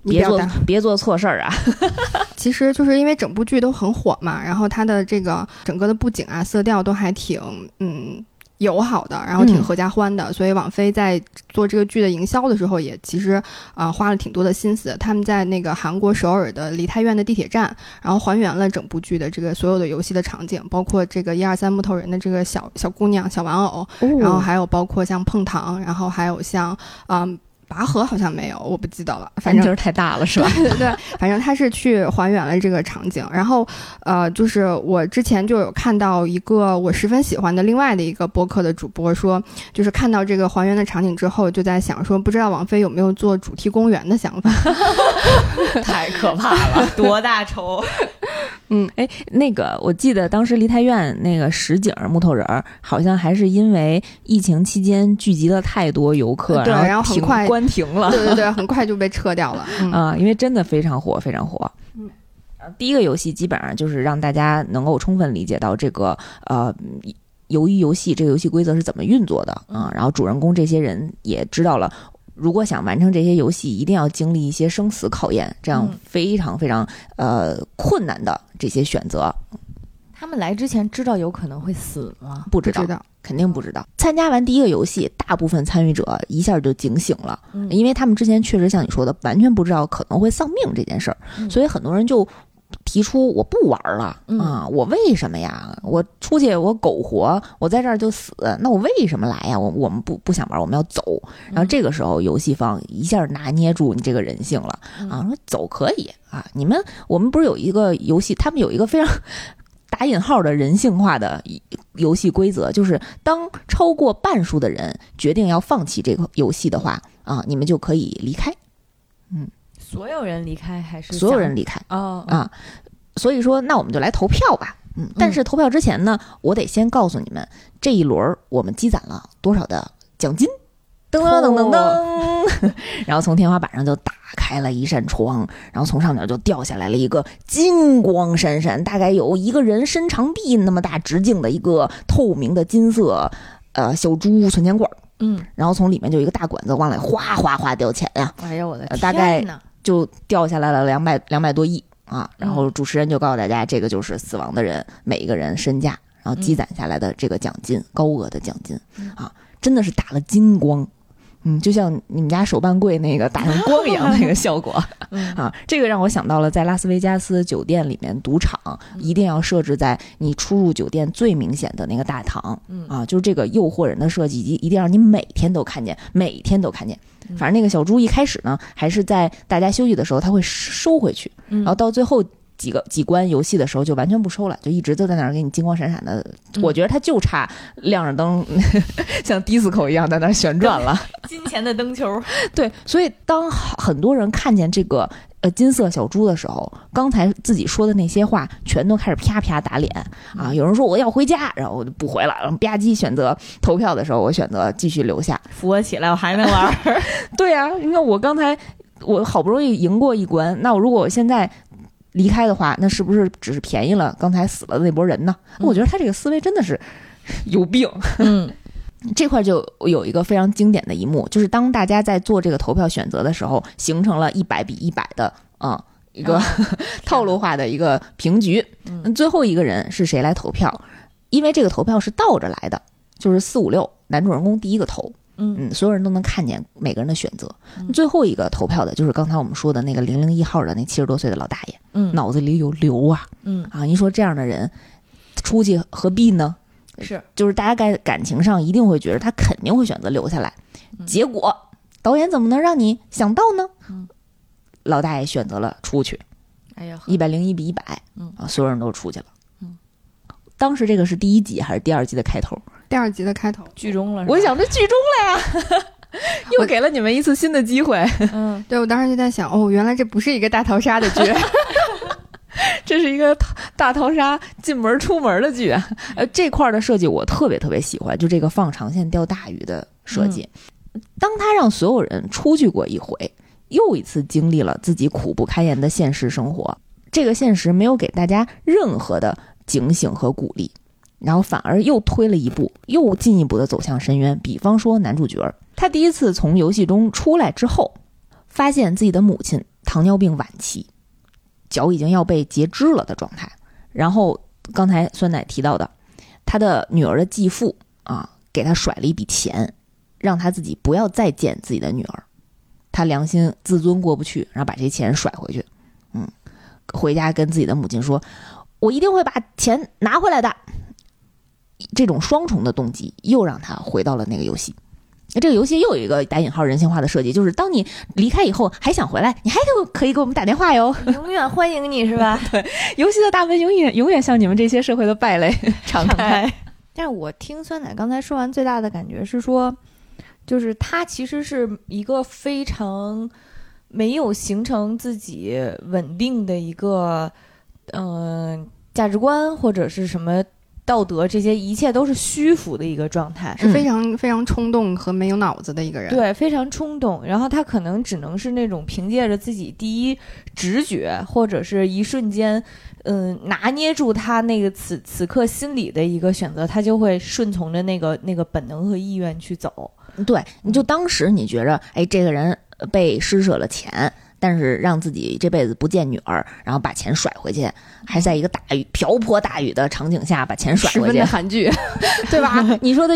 别做别做错事儿啊！其实就是因为整部剧都很火嘛，然后它的这个整个的布景啊、色调都还挺嗯友好的，然后挺嗯合家欢的，所以网飞在做这个剧的营销的时候，也其实啊、呃花了挺多的心思。他们在那个韩国首尔的梨泰院的地铁站，然后还原了整部剧的这个所有的游戏的场景，包括这个一二三木头人的这个小小姑娘、小玩偶，然后还有包括像碰糖，然后还有像嗯。拔河好像没有，我不记得了。反正就是太大了，是吧？对对，反正他是去还原了这个场景。然后，呃，就是我之前就有看到一个我十分喜欢的另外的一个播客的主播说，就是看到这个还原的场景之后，就在想说，不知道王菲有没有做主题公园的想法？太可怕了，多大仇？嗯，哎，那个我记得当时梨泰院那个实景木头人儿，好像还是因为疫情期间聚集了太多游客，对然后很快关停了。对对对，很快就被撤掉了。嗯啊，因为真的非常火，非常火。嗯呃，第一个游戏基本上就是让大家能够充分理解到这个呃。游一游戏这个游戏规则是怎么运作的啊？然后主人公这些人也知道了，如果想完成这些游戏，一定要经历一些生死考验，这样嗯。非常非常呃困难的这些选择，他们来之前知道有可能会死吗？不知道知道，肯定不知道。参加完第一个游戏，大部分参与者一下就警醒了，嗯。因为他们之前确实像你说的，完全不知道可能会丧命这件事儿，嗯。所以很多人就提出我不玩了、嗯啊！我为什么呀？我出去我苟活，我在这儿就死，那我为什么来呀？我我们不不想玩，我们要走。然后这个时候，游戏方一下拿捏住你这个人性了啊，说走可以啊，你们我们不是有一个游戏，他们有一个非常。打引号的人性化的游戏规则，就是当超过半数的人决定要放弃这个游戏的话，啊，你们就可以离开，所有人离开还是所有人离开。哦啊。所以说，那我们就来投票吧。嗯，但是投票之前呢，我得先告诉你们，这一轮儿我们积攒了多少的奖金。噔噔噔噔噔，然后从天花板上就打开了一扇窗，然后从上面就掉下来了一个金光闪闪，大概有一个人伸长臂那么大直径的一个透明的金色呃小猪存钱罐儿，嗯，然后从里面就一个大管子往里哗哗哗掉钱呀、哎呀我的天呃大概呐就掉下来了两百两百多亿啊！然后主持人就告诉大家，这个就是死亡的人每一个人身价，然后积攒下来的这个奖金，高额的奖金啊，真的是打了金光。嗯，就像你们家手办柜那个打上光一样 那个效果嗯。啊，这个让我想到了在拉斯维加斯酒店里面赌场一定要设置在你出入酒店最明显的那个大堂嗯。啊，就是这个诱惑人的设计，一一定让你每天都看见，每天都看见。反正那个小猪一开始呢，还是在大家休息的时候，他会收回去，嗯。然后到最后几个几关游戏的时候就完全不收了，就一直都在那儿给你金光闪闪的。嗯我觉得它就差亮着灯，像 disco 一样在那儿旋转了。金钱的灯球，对，所以当很多人看见这个呃金色小猪的时候，刚才自己说的那些话全都开始啪啪打脸啊！有人说我要回家，然后我就不回了，然后吧唧选择投票的时候，我选择继续留下。扶我起来，我还能玩儿。对呀、你看我刚才我好不容易赢过一关，那我如果我现在离开的话，那是不是只是便宜了刚才死了的那波人呢？我觉得他这个思维真的是 有病。嗯 这块就有一个非常经典的一幕，就是当大家在做这个投票选择的时候，形成了一百比一百的啊、一个、套路化的一个平局。嗯最后一个人是谁来投票？因为这个投票是倒着来的，就是四五六男主人公第一个投，嗯嗯，所有人都能看见每个人的选择。最后一个投票的就是刚才我们说的那个零零一号的那七十多岁的老大爷，嗯脑子里有瘤啊嗯啊！你说这样的人出去何必呢？是就是大家在感情上一定会觉得他肯定会选择留下来，结果导演怎么能让你想到呢？嗯老大爷选择了出去，哎呀一百零一比一百，嗯啊，所有人都出去了。嗯，当时这个是第一集还是第二集的开头？第二集的开头，剧终了我想这剧终了呀，又给了你们一次新的机会。嗯。对我当时就在想，哦，原来这不是一个大逃杀的剧，这是一个大大逃杀进门出门的剧。啊，呃，这块儿的设计我特别特别喜欢，就这个放长线钓大鱼的设计。当他让所有人出去过一回，又一次经历了自己苦不堪言的现实生活，这个现实没有给大家任何的警醒和鼓励，然后反而又推了一步，又进一步的走向深渊。比方说男主角，他第一次从游戏中出来之后，发现自己的母亲糖尿病晚期。脚已经要被截肢了的状态。然后刚才酸奶提到的，他的女儿的继父啊，给他甩了一笔钱，让他自己不要再见自己的女儿。他良心自尊过不去，然后把这钱甩回去。嗯，回家跟自己的母亲说：“我一定会把钱拿回来的。”这种双重的动机又让他回到了那个游戏。那这个游戏又有一个打引号人性化的设计，就是当你离开以后还想回来，你还可可以给我们打电话哟。永远欢迎你是吧？对游戏的大门永远永远向你们这些社会的败类敞开。但是我听酸奶刚才说完，最大的感觉是说，就是他其实是一个非常没有形成自己稳定的一个嗯、价值观或者是什么道德，这些一切都是虚浮的一个状态。是非常非常冲动和没有脑子的一个人。，对，非常冲动，然后他可能只能是那种凭借着自己第一直觉，或者是一瞬间，嗯，拿捏住他那个此此刻心里的一个选择，他就会顺从着那个那个本能和意愿去走。对，你就当时你觉着，哎，这个人被施舍了钱，但是让自己这辈子不见女儿，然后把钱甩回去，还在一个大雨瓢泼大雨的场景下把钱甩回去十分的，韩剧。对吧？你说的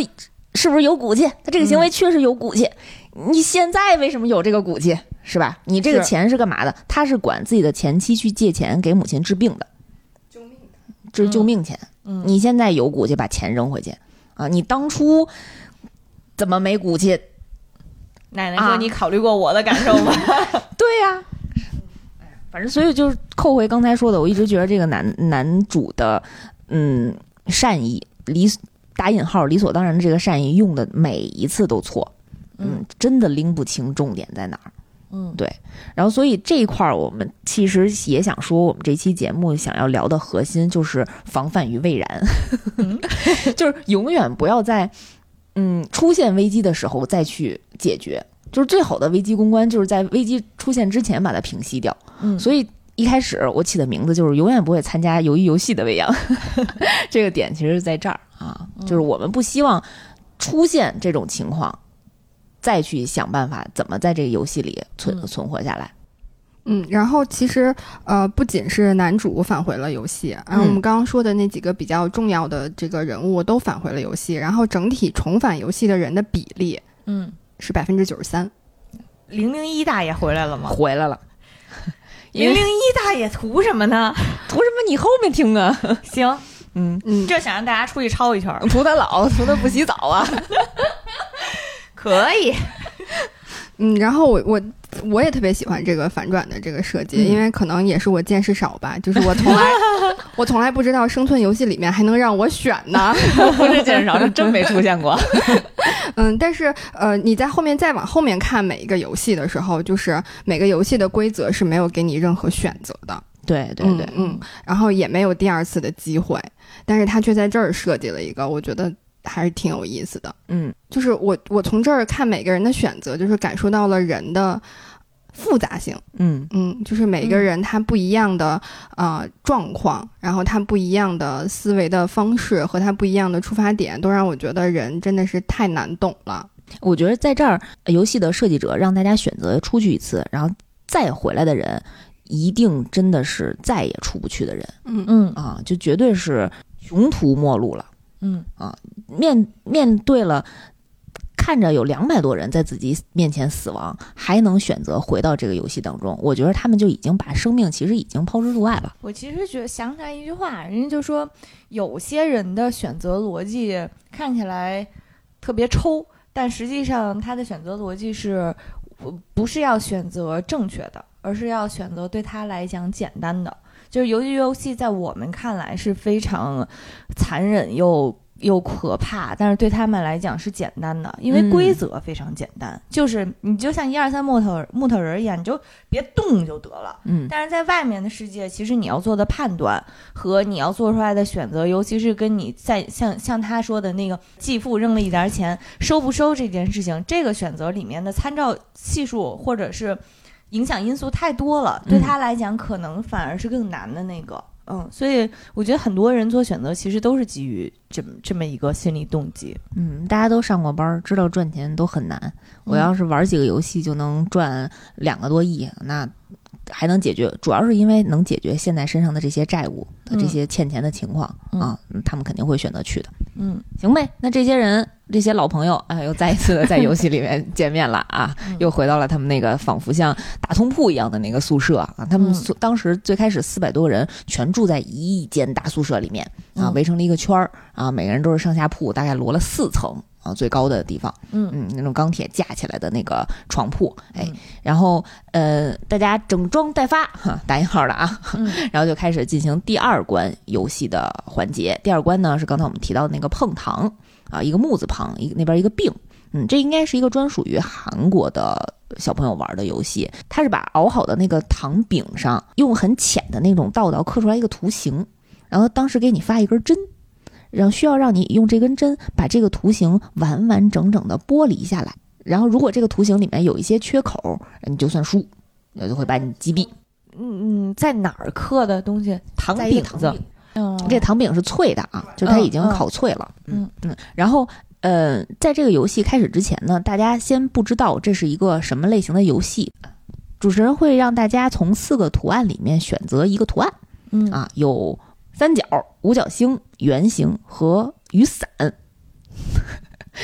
是不是有骨气？他这个行为确实有骨气。你现在为什么有这个骨气？是吧？你这个钱是干嘛的？他是管自己的前妻去借钱给母亲治病的，救命这是救命钱。嗯你现在有骨气把钱扔回去啊？你当初怎么没骨气？奶奶啊。说：“你考虑过我的感受吗？对呀、反正所以就是扣回刚才说的，我一直觉得这个男男主的嗯善意理打引号理所当然的这个善意用的每一次都错，嗯，真的拎不清重点在哪儿。？”嗯，对，然后所以这一块儿我们其实也想说，我们这期节目想要聊的核心就是防范于未然，就是永远不要在嗯出现危机的时候再去解决。就是最好的危机公关，就是在危机出现之前把它平息掉。嗯，所以一开始我起的名字就是永远不会参加鱿鱼游戏的未央，这个点其实是在这儿啊，就是我们不希望出现这种情况，再去想办法怎么在这个游戏里存嗯存活下来。嗯，然后其实呃，不仅是男主返回了游戏，然后我们刚刚说的那几个比较重要的这个人物都返回了游戏，然后整体重返游戏的人的比例嗯，是百分之九十三。零零一大爷回来了吗？回来了，零零一大爷图什么呢？图什么？你后面听啊，行，嗯，嗯，就想让大家出去抄一圈儿，图他老，图他不洗澡啊。可以。嗯，然后我我我也特别喜欢这个反转的这个设计，嗯因为可能也是我见识少吧，就是我从来 我从来不知道生存游戏里面还能让我选呢。不是见识少，是真没出现过。嗯，但是呃，你在后面再往后面看每一个游戏的时候，就是每个游戏的规则是没有给你任何选择的，对对对，嗯，嗯然后也没有第二次的机会，但是他却在这儿设计了一个，我觉得还是挺有意思的。嗯就是我我从这儿看每个人的选择，就是感受到了人的复杂性。嗯嗯，就是每个人他不一样的呃状况，然后他不一样的思维的方式和他不一样的出发点，都让我觉得人真的是太难懂了。我觉得在这儿，呃游戏的设计者让大家选择出去一次，然后再回来的人，一定真的是再也出不去的人嗯嗯啊，就绝对是穷途末路了。嗯面面对了。看着有两百多人在自己面前死亡，还能选择回到这个游戏当中，我觉得他们就已经把生命其实已经抛之度外了。我其实觉得想起来一句话，人家就说有些人的选择逻辑看起来特别抽，但实际上他的选择逻辑是呃不是要选择正确的，而是要选择对他来讲简单的。就是游戏游戏在我们看来是非常残忍又又可怕，但是对他们来讲是简单的，因为嗯规则非常简单，就是你就像一二三木头木头人一样，你就别动就得了。嗯但是在外面的世界，其实你要做的判断和你要做出来的选择，尤其是跟你在像像他说的那个继父扔了一点钱收不收这件事情，这个选择里面的参照系数或者是影响因素太多了，对嗯他来讲可能反而是更难的那个。嗯，所以我觉得很多人做选择其实都是基于这么这么一个心理动机。嗯，大家都上过班儿，知道赚钱都很难。我要是玩几个游戏就能赚两个多亿，那还能解决，主要是因为能解决现在身上的这些债务的这些欠钱的情况、嗯。啊，他们肯定会选择去的。嗯。行呗，那这些人，这些老朋友，啊，又再一次的在游戏里面见面了啊，嗯。又回到了他们那个仿佛像大通铺一样的那个宿舍啊。他们嗯。宿当时最开始四百多人全住在一间大宿舍里面啊，嗯。围成了一个圈儿啊，每个人都是上下铺，大概摞了四层啊最高的地方，嗯嗯，那种钢铁架起来的那个床铺，哎，嗯然后呃，大家整装待发，哈，打引号的啊，嗯 然后就开始进行第二关游戏的环节。第二关呢是刚才我们提到的那个碰糖啊，一个木字旁，一个那边一个病，嗯，这应该是一个专属于韩国的小朋友玩的游戏。它是把熬好的那个糖饼上用很浅的那种道道刻出来一个图形，然后当时给你发一根针。然后需要让你用这根针把这个图形完完整整的剥离下来，然后如果这个图形里面有一些缺口，你就算输，我就会把你击毙。嗯嗯，在哪儿刻的东西？糖饼子嗯，这糖饼是脆的啊，就它已经烤脆了。嗯嗯，然后呃，在这个游戏开始之前呢，大家先不知道这是一个什么类型的游戏，主持人会让大家从四个图案里面选择一个图案嗯啊，有三角、五角星、圆形和雨伞。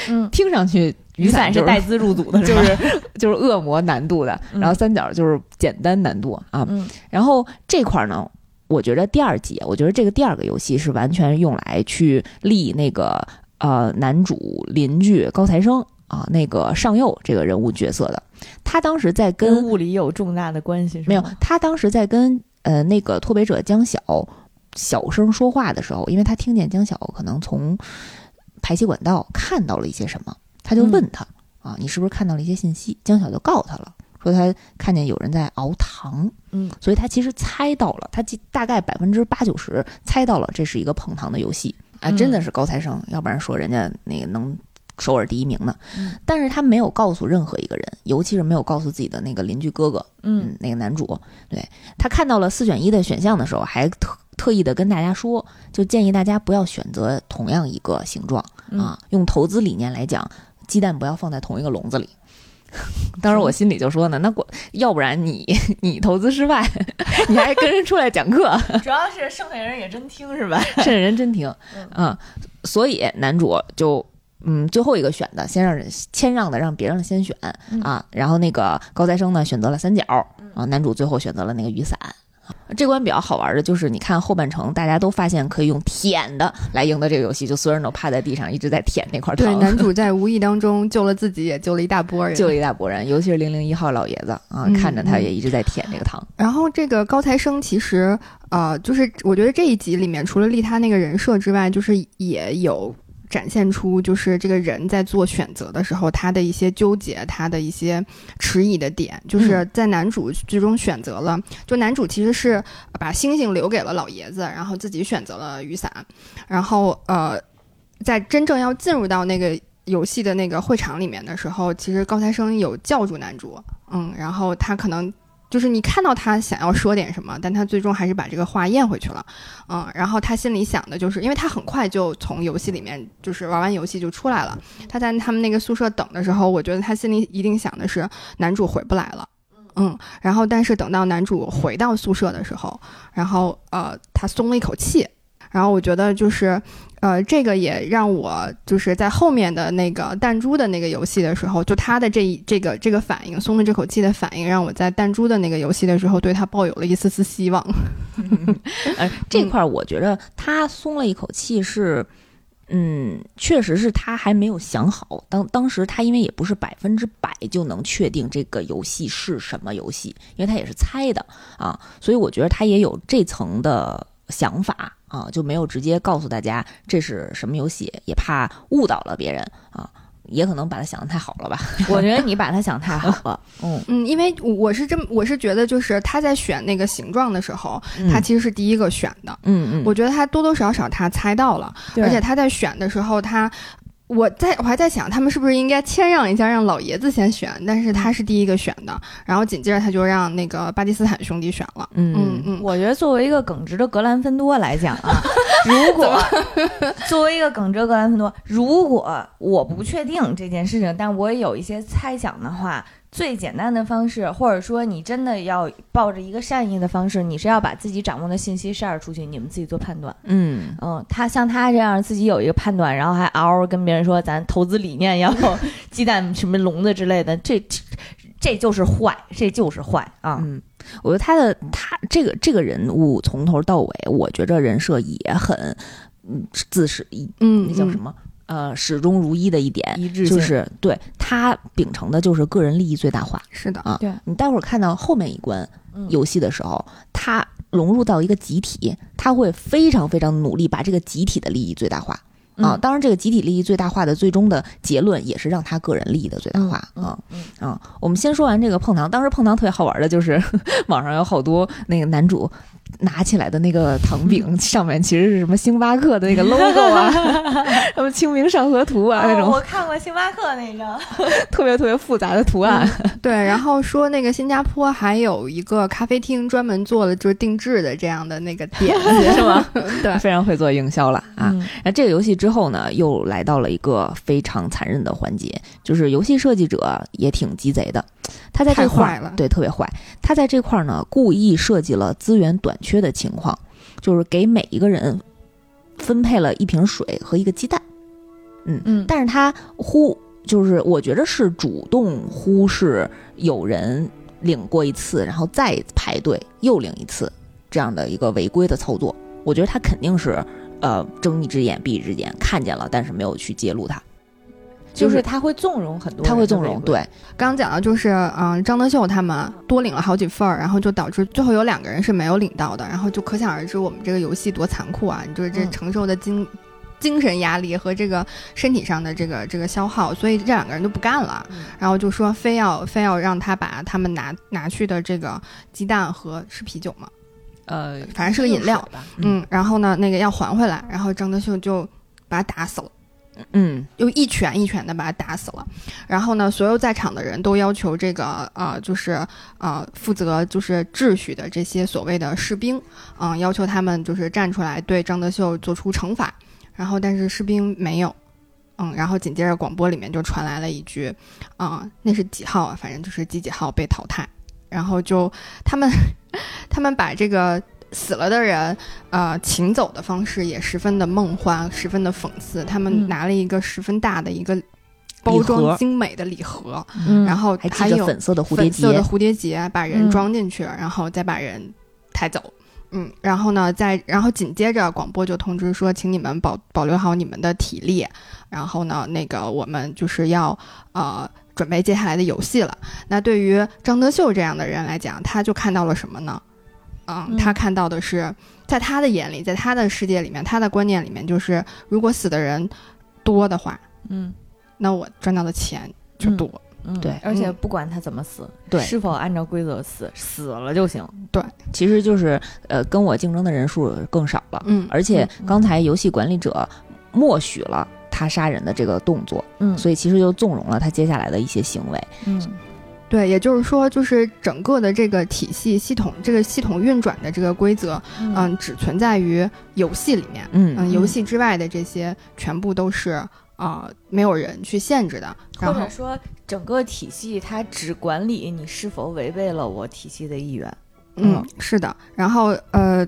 嗯，听上去雨伞就是带资入组的，就吧是就是恶魔难度的，嗯然后三角就是简单难度啊。嗯然后这块儿呢，我觉得第二集，我觉得这个第二个游戏是完全用来去立那个呃男主邻居高材生啊那个上佑这个人物角色的。他当时在跟跟物理有重大的关系，是没有，他当时在跟呃那个脱北者江晓小声说话的时候，因为他听见江晓可能从排气管道看到了一些什么，他就问他、啊，你是不是看到了一些信息？江晓就告他了，说他看见有人在熬糖，嗯，所以他其实猜到了，他记大概百分之八九十猜到了这是一个捧糖的游戏。啊，嗯。真的是高材生，要不然说人家那个能。首尔第一名呢，嗯。但是他没有告诉任何一个人，尤其是没有告诉自己的那个邻居哥哥，嗯。嗯，那个男主，对。他看到了四选一的选项的时候，还特特意的跟大家说，就建议大家不要选择同样一个形状嗯啊。用投资理念来讲，鸡蛋不要放在同一个笼子里。当时我心里就说呢，那我要不然你你投资失败，你还跟人出来讲课，主要是剩下人也真听是吧？剩下人真听嗯啊。所以男主就嗯最后一个选的，先让人谦让的让别人先选嗯啊。然后那个高材生呢选择了三角啊，男主最后选择了那个雨伞。这关比较好玩的就是，你看后半程，大家都发现可以用舔的来赢得这个游戏，就所有人都趴在地上一直在舔那块对，糖，男主 在无意当中救了自己，也救了一大波人。救了一大波人，尤其是零零一号老爷子啊，嗯看着他嗯也一直在舔这个糖。然后这个高材生其实，呃，就是我觉得这一集里面，除了立他那个人设之外，就是也有展现出，就是这个人在做选择的时候，他的一些纠结，他的一些迟疑的点，就是在男主最终选择了，就男主其实是把星星留给了老爷子，然后自己选择了雨伞，然后呃，在真正要进入到那个游戏的那个会场里面的时候，其实高材生有叫住男主，嗯，然后他可能就是你看到他想要说点什么，但他最终还是把这个话咽回去了，嗯，然后他心里想的就是，因为他很快就从游戏里面就是玩完游戏就出来了，他在他们那个宿舍等的时候，我觉得他心里一定想的是男主回不来了。嗯，然后但是等到男主回到宿舍的时候，然后呃，他松了一口气，然后我觉得就是，呃，这个也让我就是在后面的那个弹珠的那个游戏的时候，就他的这一这个这个反应，松了这口气的反应，让我在弹珠的那个游戏的时候对他抱有了一丝丝希望。呃，这块儿我觉得他松了一口气是，嗯，确实是他还没有想好。当当时他因为也不是百分之百就能确定这个游戏是什么游戏，因为他也是猜的啊，所以我觉得他也有这层的想法啊，就没有直接告诉大家这是什么游戏，也怕误导了别人啊。也可能把他想的太好了吧，我觉得你把他想太好了，嗯，嗯，因为我是这么，我是觉得就是他在选那个形状的时候，他其实是第一个选的。嗯嗯，我觉得他多多少少他猜到了，而且他在选的时候他。我在我还在想，他们是不是应该谦让一下，让老爷子先选？但是他是第一个选的，然后紧接着他就让那个巴基斯坦兄弟选了。嗯嗯嗯，我觉得作为一个耿直的格兰芬多来讲啊，如果 作为一个耿直格兰芬多，如果我不确定这件事情，但我也有一些猜想的话，最简单的方式，或者说你真的要抱着一个善意的方式，你是要把自己掌握的信息 share 出去，你们自己做判断。嗯嗯，他像他这样自己有一个判断，然后还嗷嗷跟别人说咱投资理念要 鸡蛋什么笼子之类的，这这这就是坏，这就是坏啊！嗯，我觉得他的他这个这个人物从头到尾，我觉着人设也很嗯自始，嗯，那叫什么？呃始终如一的一点，一致就是对他秉承的就是个人利益最大化。是的，啊对你待会儿看到后面一关嗯游戏的时候，他融入到一个集体，他会非常非常努力把这个集体的利益最大化。啊，嗯当然，这个集体利益最大化的最终的结论也是让他个人利益的最大化嗯啊嗯啊！我们先说完这个碰糖，当时碰糖特别好玩的就是 网上有好多那个男主拿起来的那个糖饼上面其实是什么星巴克的那个 logo 啊，什么清明上河图啊那种哦我看过星巴克那张，特别特别复杂的图案。对。然后说那个新加坡还有一个咖啡厅专门做了就是定制的这样的那个点子，是吗？对，非常会做营销了啊！嗯那这个游戏之后呢，又来到了一个非常残忍的环节，就是游戏设计者也挺鸡贼的，他在这块儿对特别坏，他在这块儿呢故意设计了资源短缺的情况，就是给每一个人分配了一瓶水和一个鸡蛋，嗯但是他忽就是我觉得是主动忽视有人领过一次，然后再排队又领一次这样的一个违规的操作。我觉得他肯定是呃睁一只眼闭一只眼看见了，但是没有去揭露他，就是他会纵容很多他会纵容。对，刚刚讲到就是，嗯、张德秀他们多领了好几份儿，然后就导致最后有两个人是没有领到的，然后就可想而知我们这个游戏多残酷啊！你就是这嗯承受的精、精神压力和这个身体上的这个这个消耗，所以这两个人就不干了，嗯然后就说非要非要让他把他们拿拿去的这个鸡蛋和是啤酒嘛，呃，反正是个饮料，吧。嗯，然后呢那个要还回来，然后张德秀就把他打死了。嗯。又一拳一拳的把他打死了，然后呢，所有在场的人都要求这个呃，就是呃，负责就是秩序的这些所谓的士兵，嗯、要求他们就是站出来对张德秀做出惩罚，然后但是士兵没有，嗯，然后紧接着广播里面就传来了一句，啊、那是几号啊？反正就是几几号被淘汰，然后就他们 他们把这个死了的人，呃，请走的方式也十分的梦幻，十分的讽刺。他们嗯拿了一个十分大的一个包装精美的礼盒，嗯然后还有粉色的蝴蝶结，粉色的蝴蝶结，把人嗯装进去，然后再把人抬走。嗯，然后呢，再然后紧接着广播就通知说，请你们保保留好你们的体力，然后呢，那个我们就是要呃准备接下来的游戏了。那对于张德秀这样的人来讲，他就看到了什么呢？嗯，嗯。他看到的是，在他的眼里，在他的世界里面，他的观念里面，就是如果死的人多的话，嗯。那我赚到的钱就多。嗯，对。而且不管他怎么死，对。是否按照规则死，死了就行。对。其实就是呃跟我竞争的人数更少了，嗯，而且嗯。刚才游戏管理者默许了他杀人的这个动作，嗯。所以其实就纵容了他接下来的一些行为。嗯对，也就是说，就是整个的这个体系系统，这个系统运转的这个规则，嗯，只存在于游戏里面，嗯嗯，游戏之外的这些全部都是啊、呃没有人去限制的。然后或者，说整个体系它只管理你是否违背了我体系的意愿。嗯，是的。然后呃，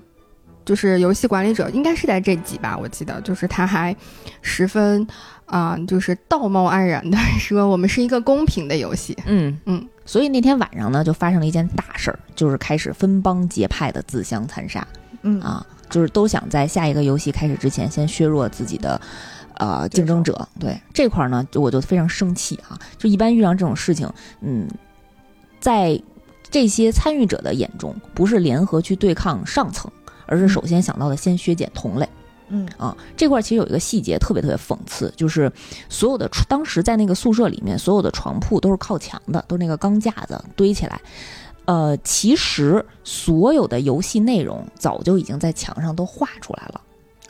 就是游戏管理者应该是在这集吧，我记得，就是他还十分啊、就是道貌岸然的 说，我们是一个公平的游戏。嗯嗯，所以那天晚上呢，就发生了一件大事儿，就是开始分帮结派的自相残杀嗯啊，就是都想在下一个游戏开始之前先削弱自己的。呃，竞争者对这块儿呢，就我就非常生气啊！就一般遇上这种事情，嗯，在这些参与者的眼中，不是联合去对抗上层，而是首先想到的先削减同类。嗯啊，这块儿其实有一个细节特别特别讽刺，就是所有的当时在那个宿舍里面，所有的床铺都是靠墙的，都是那个钢架子堆起来。呃，其实所有的游戏内容早就已经在墙上都画出来了，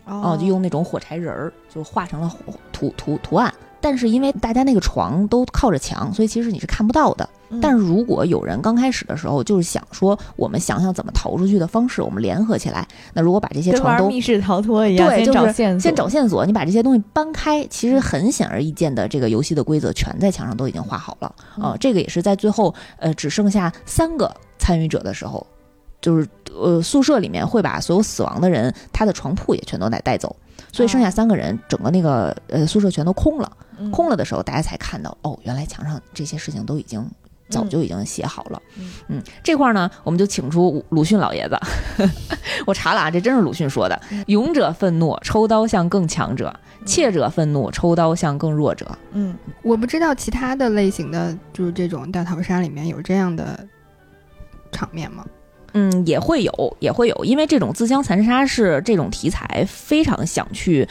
哦、就用那种火柴人儿就画成了火图图图案。但是因为大家那个床都靠着墙，所以其实你是看不到的。但是如果有人刚开始的时候就是想说，我们想想怎么逃出去的方式，我们联合起来，那如果把这些跟床都玩密室逃脱一样，对就是找线索，先找线索，你把这些东西搬开，其实很显而易见的，这个游戏的规则全在墙上都已经画好了。啊、嗯这个也是在最后呃只剩下三个参与者的时候，就是呃宿舍里面会把所有死亡的人他的床铺也全都带带走，所以剩下三个人，整个那个呃宿舍全都空了。嗯。空了的时候，大家才看到哦，原来墙上这些事情都已经早就已经写好了。嗯嗯，这块儿呢，我们就请出鲁迅老爷子。我查了啊，这真是鲁迅说的：“勇者愤怒，抽刀向更强者；怯者愤怒，抽刀向更弱者。嗯，我不知道其他的类型的，就是这种大逃杀里面有这样的场面吗？”嗯，也会有，也会有，因为这种自相残杀是这种题材非常想去，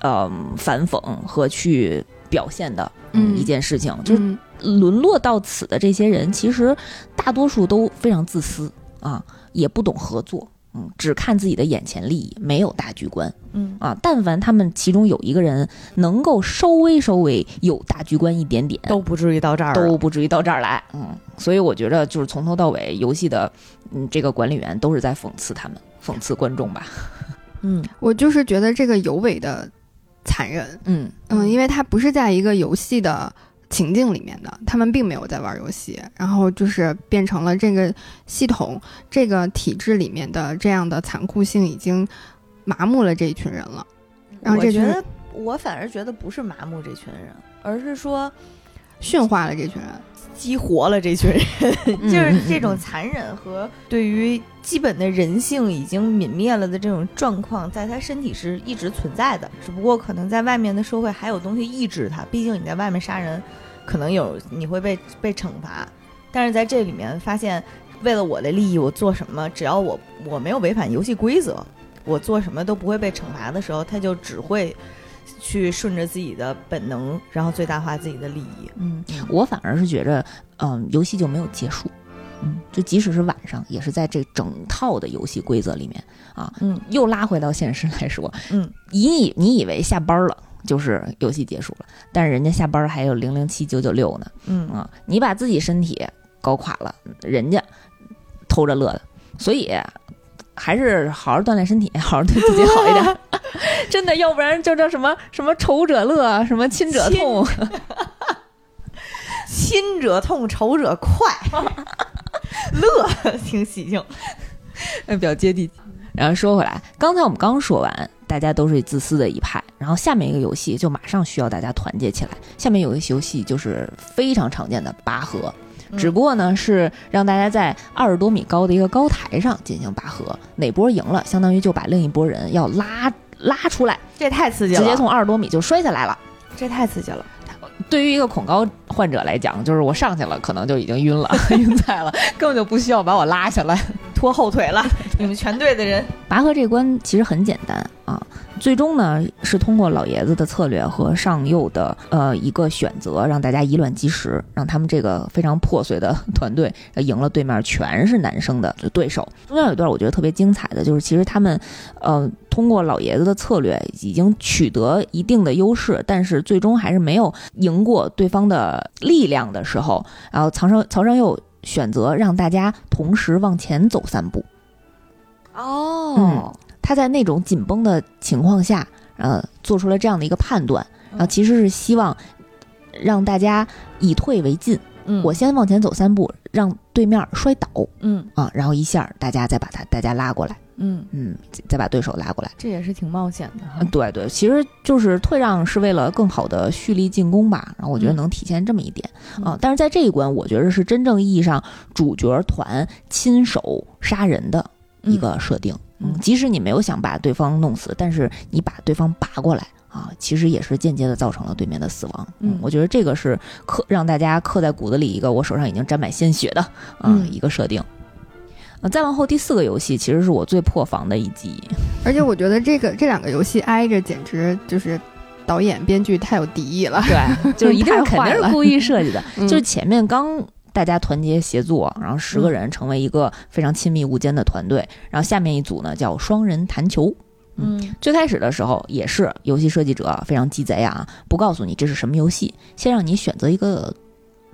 呃，反讽和去表现的嗯一件事情，就是嗯沦落到此的这些人，其实大多数都非常自私啊，也不懂合作，嗯，只看自己的眼前利益，没有大局观嗯啊。但凡他们其中有一个人能够稍微稍微有大局观一点点，都不至于到这儿都不至于到这儿来，嗯。所以我觉得就是从头到尾，游戏的嗯这个管理员都是在讽刺他们，讽刺观众吧。嗯 我就是觉得这个尤为的残忍，嗯嗯，因为他不是在一个游戏的情境里面的，他们并没有在玩游戏，然后就是变成了这个系统、这个体制里面的这样的残酷性已经麻木了这一群人了。然后这群我觉得我反而觉得不是麻木这群人，而是说驯化了这群人，激活了这群人，嗯就是这种残忍和对于基本的人性已经泯灭了的这种状况，在他身体是一直存在的，只不过可能在外面的社会还有东西抑制他。毕竟你在外面杀人，可能有你会被被惩罚，但是在这里面发现，为了我的利益，我做什么，只要我我没有违反游戏规则，我做什么都不会被惩罚的时候，他就只会去顺着自己的本能，然后最大化自己的利益。嗯，我反而是觉着，嗯，游戏就没有结束。嗯，就即使是晚上，也是在这整套的游戏规则里面啊。嗯又拉回到现实来说，嗯，你以你以为下班了就是游戏结束了，但是人家下班还有零零七九九六呢。嗯啊，你把自己身体搞垮了，人家偷着乐的，所以还是好好锻炼身体，好好对自己好一点。真的，要不然就叫什么什么仇者乐，什么亲者痛。亲 者痛，仇者快，乐挺喜庆。比较接地气。然后说回来，刚才我们刚说完，大家都是自私的一派，然后下面一个游戏就马上需要大家团结起来。下面有一个游戏就是非常常见的拔河，嗯只不过呢是让大家在二十多米高的一个高台上进行拔河，哪波赢了，相当于就把另一波人要拉拉出来，这太刺激了，直接从二十多米就摔下来了。这太刺激了。对于一个恐高患者来讲，就是我上去了，可能就已经晕了、晕菜了，根本就不需要把我拉下来。拖后腿了，你们全队的人，拔河这关其实很简单啊，最终呢是通过老爷子的策略和上右的呃一个选择，让大家以卵击石，让他们这个非常破碎的团队呃赢了对面全是男生的对手。中间有一段我觉得特别精彩的就是，其实他们呃通过老爷子的策略已经取得一定的优势，但是最终还是没有赢过对方的力量的时候，然后曹尚曹尚佑选择让大家同时往前走三步。哦，他在那种紧绷的情况下，呃，做出了这样的一个判断，然后其实是希望让大家以退为进，嗯我先往前走三步，让对面摔倒嗯啊，然后一下大家再把他大家拉过来，嗯，嗯，再把对手拉过来。这也是挺冒险的。嗯，对对，其实就是退让是为了更好的蓄力进攻吧，然后我觉得嗯能体现这么一点、啊嗯。但是在这一关，我觉得是真正意义上主角团亲手杀人的一个设定。嗯嗯，即使你没有想把对方弄死，但是你把对方拔过来啊，其实也是间接的造成了对面的死亡。嗯我觉得这个是刻让大家刻在骨子里一个我手上已经沾满鲜血的啊、嗯一个设定。啊，再往后第四个游戏其实是我最破防的一集。而且我觉得这个这两个游戏挨着，简直就是导演编剧太有敌意了。对，就是一定是 肯定是故意设计的。嗯就是前面刚大家团结协作，然后十个人成为一个非常亲密无间的团队，然后下面一组呢叫双人弹球。嗯最开始的时候也是游戏设计者非常鸡贼啊，不告诉你这是什么游戏，先让你选择一个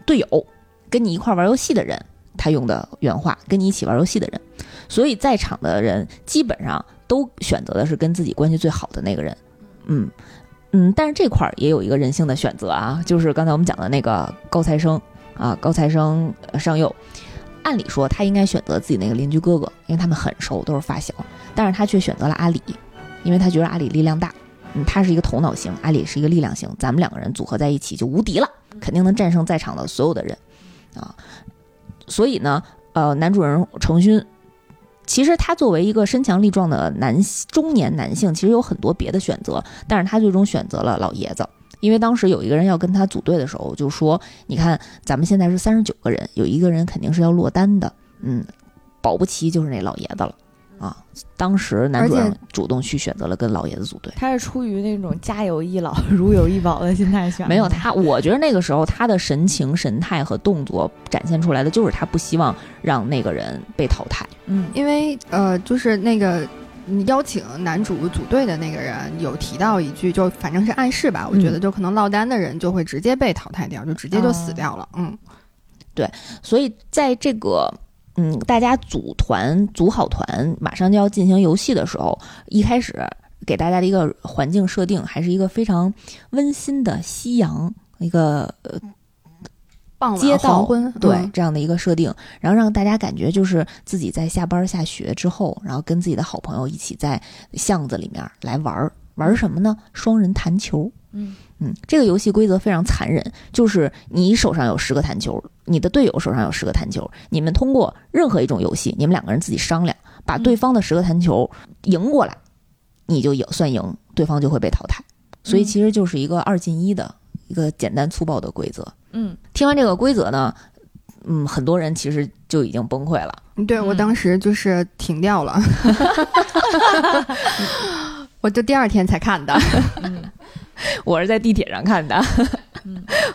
队友，跟你一块玩游戏的人。他用的原话，跟你一起玩游戏的人，所以在场的人基本上都选择的是跟自己关系最好的那个人。嗯嗯，但是这块儿也有一个人性的选择啊，就是刚才我们讲的那个高材生啊，高材生呃上右，按理说他应该选择自己那个邻居哥哥，因为他们很熟，都是发小，但是他却选择了阿里，因为他觉得阿里力量大，嗯，他是一个头脑型，阿里是一个力量型，咱们两个人组合在一起就无敌了，肯定能战胜在场的所有的人。啊。所以呢，呃，男主人程勋，其实他作为一个身强力壮的男中年男性，其实有很多别的选择，但是他最终选择了老爷子。因为当时有一个人要跟他组队的时候，就说：“你看，咱们现在是三十九个人，有一个人肯定是要落单的，嗯，保不齐就是那老爷子了。”啊，当时男主人主动去选择了跟老爷子组队，他是出于那种家有一老如有一宝的心态选。没有他，我觉得那个时候他的神情、神态和动作展现出来的，就是他不希望让那个人被淘汰。嗯，因为呃，就是那个邀请男主组队的那个人有提到一句，就反正是暗示吧，我觉得就可能落单的人就会直接被淘汰掉，就直接就死掉了。嗯，对，所以在这个。嗯，大家组团组好团，马上就要进行游戏的时候，一开始给大家的一个环境设定，还是一个非常温馨的夕阳，一个呃，傍晚黄昏，对这样的一个设定，然后让大家感觉就是自己在下班下学之后，然后跟自己的好朋友一起在巷子里面来玩儿玩什么呢？双人弹球。嗯嗯，这个游戏规则非常残忍，就是你手上有十个弹球，你的队友手上有十个弹球，你们通过任何一种游戏，你们两个人自己商量，把对方的十个弹球赢过来，你就赢算赢，对方就会被淘汰。所以其实就是一个二进一的一个简单粗暴的规则。嗯，听完这个规则呢，嗯，很多人其实就已经崩溃了。对我当时就是停掉了，我就第二天才看的。我是在地铁上看的，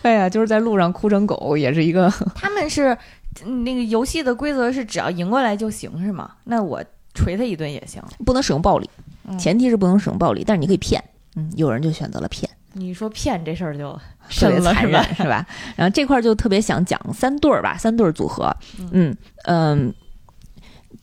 哎呀，就是在路上哭成狗，也是一个。他们是那个游戏的规则是只要赢过来就行是吗？那我捶他一顿也行，不能使用暴力，前提是不能使用暴力，但是你可以骗。嗯，有人就选择了骗。你说骗这事儿就 特别残忍是吧？然后这块就特别想讲三对儿吧，三对儿组合。嗯嗯。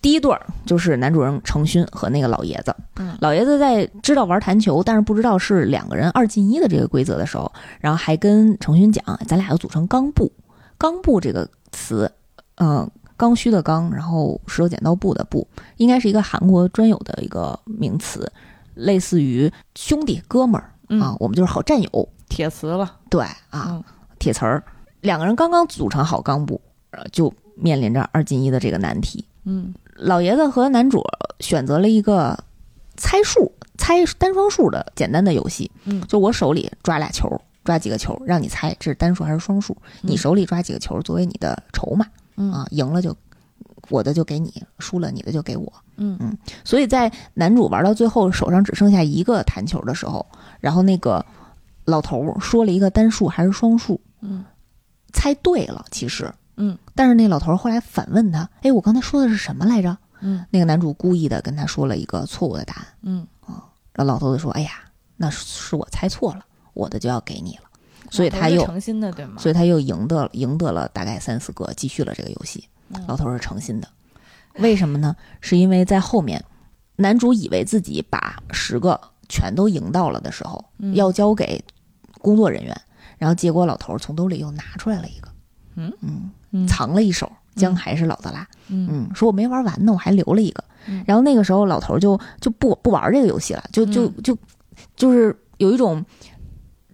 第一对儿就是男主人程勋和那个老爷子。嗯，老爷子在知道玩弹球，但是不知道是两个人二进一的这个规则的时候，然后还跟程勋讲：“咱俩要组成钢布。”钢布这个词，嗯，刚需的刚，然后石头剪刀布的布，应该是一个韩国专有的一个名词，类似于兄弟哥们儿啊，我们就是好战友。铁词了，对啊，铁词儿。两个人刚刚组成好钢布，就面临着二进一的这个难题。嗯。老爷子和男主选择了一个猜数、猜单双数的简单的游戏。嗯，就我手里抓俩球，抓几个球，让你猜这是单数还是双数。你手里抓几个球作为你的筹码。嗯啊，赢了就我的就给你，输了你的就给我。嗯嗯，所以在男主玩到最后手上只剩下一个弹球的时候，然后那个老头说了一个单数还是双数。嗯，猜对了，其实。嗯，但是那老头后来反问他：“哎，我刚才说的是什么来着？”嗯，那个男主故意的跟他说了一个错误的答案。嗯啊，然后老头子说：“哎呀，那是我猜错了，我的就要给你了。”所以他又诚心的对吗？所以他又赢得赢得了大概三四个，继续了这个游戏。老头是诚心的，为什么呢？是因为在后面，男主以为自己把十个全都赢到了的时候，要交给工作人员，然后结果老头从兜里又拿出来了一个。嗯嗯。藏了一手，姜还是老的辣。嗯，说我没玩完呢，我还留了一个。然后那个时候老头就就不不玩这个游戏了，就就就就是有一种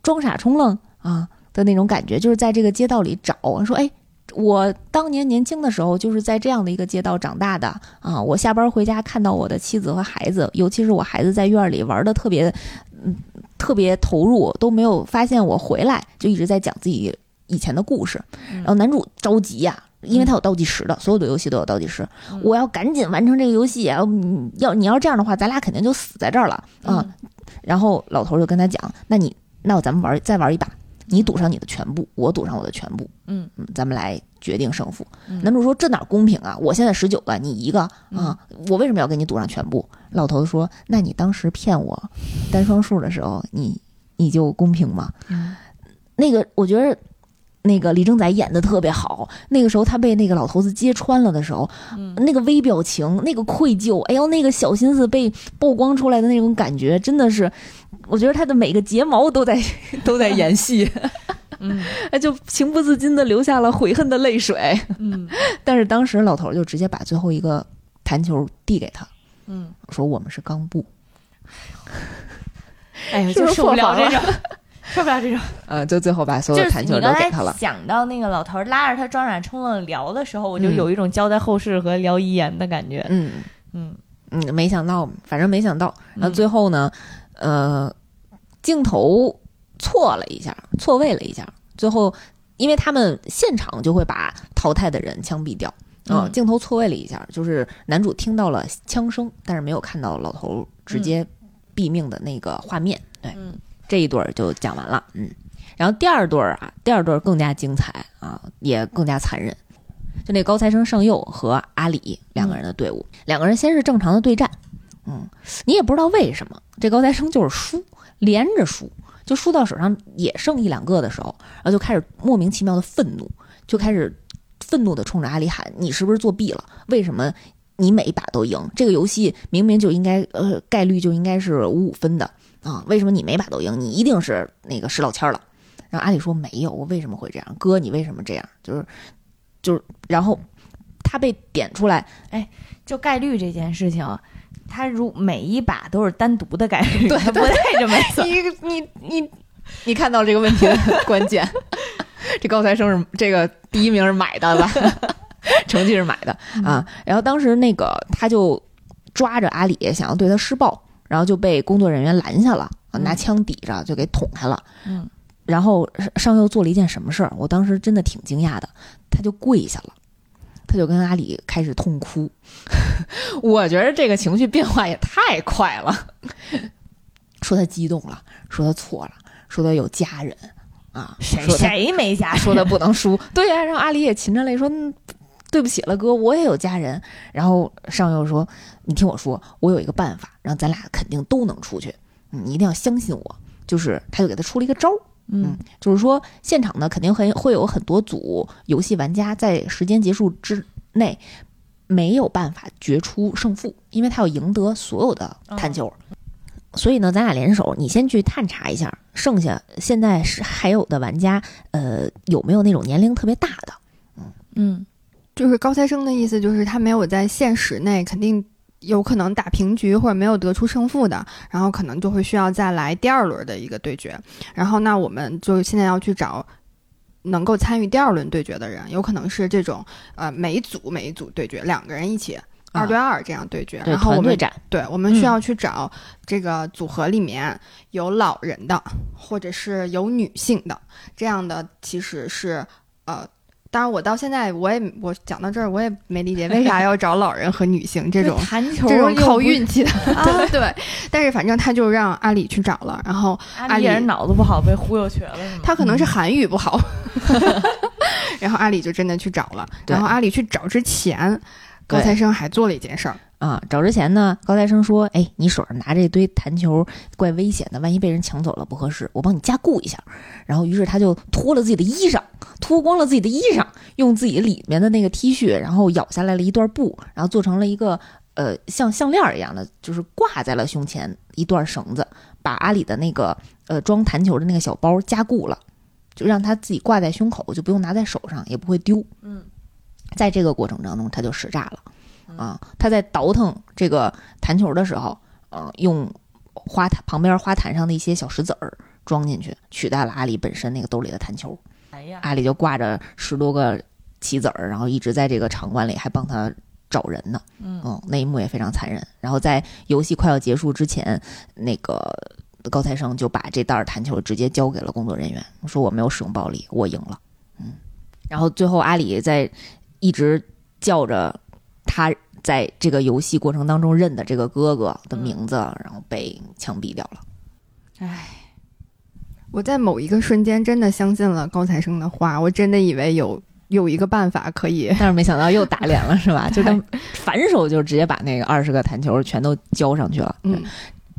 装傻充愣啊的那种感觉，就是在这个街道里找，说哎，我当年年轻的时候就是在这样的一个街道长大的啊。我下班回家看到我的妻子和孩子，尤其是我孩子在院里玩的特别嗯特别投入，都没有发现我回来，就一直在讲自己。以前的故事，然后男主着急呀，因为他有倒计时的，所有的游戏都有倒计时，我要赶紧完成这个游戏。要要你要这样的话，咱俩肯定就死在这儿了啊！然后老头就跟他讲：“那你那咱们玩再玩一把，你赌上你的全部，我赌上我的全部，嗯嗯，咱们来决定胜负。”男主说：“这哪公平啊？我现在十九个，你一个啊，我为什么要跟你赌上全部？”老头子说：“那你当时骗我单双数的时候，你你就公平吗？”那个我觉得。那个李正宰演的特别好，那个时候他被那个老头子揭穿了的时候，嗯那个微表情，那个愧疚，哎呦，那个小心思被曝光出来的那种感觉，真的是，我觉得他的每个睫毛都在 都在演戏，嗯，就情不自禁的流下了悔恨的泪水，嗯，但是当时老头就直接把最后一个弹球递给他，嗯，说我们是钢布，哎呀，就受不了这个。受不了这种。嗯，就最后把所有的弹球都给他了。想到那个老头儿拉着他装傻充愣聊的时候，我就嗯有一种交代后事和聊遗言的感觉。嗯嗯嗯，没想到，反正没想到，然后嗯最后呢，呃，镜头错了一下，错位了一下，最后因为他们现场就会把淘汰的人枪毙掉。啊、嗯镜头错位了一下，就是男主听到了枪声，但是没有看到老头直接毙命的那个画面。对，嗯这一对儿就讲完了，嗯，然后第二对儿啊，第二对儿更加精彩啊，也更加残忍。就那高材生上佑和阿里两个人的队伍，两个人先是正常的对战，嗯，你也不知道为什么这高材生就是输，连着输，就输到手上也剩一两个的时候，然后就开始莫名其妙的愤怒，就开始愤怒的冲着阿里喊：“你是不是作弊了？为什么你每一把都赢？这个游戏明明就应该呃概率就应该是五五分的。”啊，为什么你每把都赢？你一定是那个石老千儿了。然后阿里说没有，我为什么会这样？哥，你为什么这样？就是就是，然后他被点出来，哎就概率这件事情，他如每一把都是单独的概率，对它不带这么算。你你你你看到这个问题的关键，这高材生是这个第一名是买的吧？成绩是买的啊。然后当时那个他就抓着阿里想要对他施暴，然后就被工作人员拦下了，拿枪抵着就给捅开了。嗯然后上上佑做了一件什么事儿？我当时真的挺惊讶的，他就跪下了，他就跟阿里开始痛哭。我觉得这个情绪变化也太快了，说他激动了，说他错了，说他有家人啊，谁谁没家说他不能输，对呀、然后阿里也噙着泪说。嗯对不起了，哥，我也有家人。然后上佑说：“你听我说，我有一个办法，然后咱俩肯定都能出去。嗯你一定要相信我。”就是他就给他出了一个招儿，嗯就是说现场呢肯定很会有很多组游戏玩家在时间结束之内没有办法决出胜负，因为他要赢得所有的探球。所以呢，咱俩联手，你先去探查一下，剩下现在是还有的玩家，呃，有没有那种年龄特别大的？嗯嗯就是高材生的意思，就是他没有在现实内肯定有可能打平局或者没有得出胜负的，然后可能就会需要再来第二轮的一个对决。然后那我们就现在要去找能够参与第二轮对决的人，有可能是这种呃每一组每一组对决，两个人一起。二对二这样对决，对，然后我们团队战，对，我们需嗯要去找这个组合里面有老人的，或者是有女性的，这样的其实是呃。当然，我到现在我也我讲到这儿，我也没理解为啥要找老人和女性这种弹球这种靠运气的，啊 对对。但是反正他就让阿里去找了，然后阿里人脑子不好被忽悠瘸了，他可能是韩语不好，然后阿里就真的去找了。然后阿里去找之前，高材生还做了一件事儿，啊，找之前呢，高材生说：“哎，你手上拿着一堆弹球，怪危险的，万一被人抢走了不合适，我帮你加固一下。”然后，于是他就脱了自己的衣裳，脱光了自己的衣裳，用自己里面的那个 T 恤，然后咬下来了一段布，然后做成了一个呃像项链儿一样的，就是挂在了胸前一段绳子，把阿里的那个呃装弹球的那个小包加固了，就让他自己挂在胸口，就不用拿在手上，也不会丢。嗯，在这个过程当中，他就使诈了。啊，他在倒腾这个弹球的时候，嗯，用花坛旁边花坛上的一些小石子儿装进去，取代了阿里本身那个兜里的弹球。哎呀，阿里就挂着十多个棋子儿，然后一直在这个场馆里还帮他找人呢。嗯嗯，那一幕也非常残忍。然后在游戏快要结束之前，那个高材生就把这袋儿弹球直接交给了工作人员，说我没有使用暴力，我赢了。嗯，然后最后阿里在一直叫着他在这个游戏过程当中认的这个哥哥的名字，然后被枪毙掉了。唉，我在某一个瞬间真的相信了高材生的话，我真的以为有有一个办法可以。但是没想到又打脸了，是吧？就他反手就直接把那个二十个弹球全都交上去了。嗯，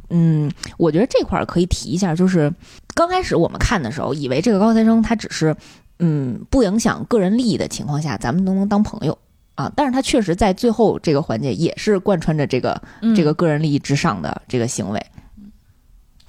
嗯，我觉得这块儿可以提一下，就是刚开始我们看的时候，以为这个高材生他只是嗯不影响个人利益的情况下，咱们都能当朋友啊。但是他确实在最后这个环节也是贯穿着这个嗯这个个人利益之上的这个行为。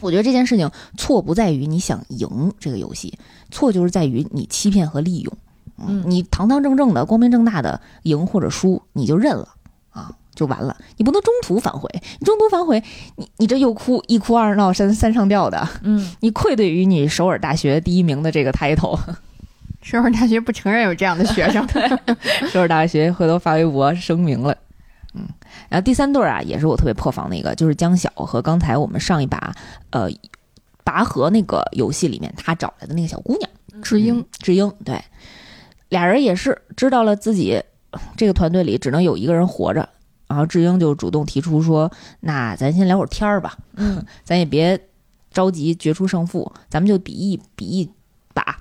我觉得这件事情错不在于你想赢这个游戏，错就是在于你欺骗和利用。嗯你堂堂正正的、光明正大的赢或者输，你就认了啊。就完了，你不能中途反悔，你中途反悔，你你这又哭一哭二闹三三上吊的，嗯，你愧对于你首尔大学第一名的这个 title。首尔大学不承认有这样的学生，首尔大学回头发微博声明了。嗯，然后第三对儿啊，也是我特别破防的一个，就是江晓和刚才我们上一把呃拔河那个游戏里面他找来的那个小姑娘智英嗯智英，对，俩人也是知道了自己这个团队里只能有一个人活着，然后智英就主动提出说：“那咱先聊会儿天儿吧，嗯，咱也别着急决出胜负，咱们就比一比一把。”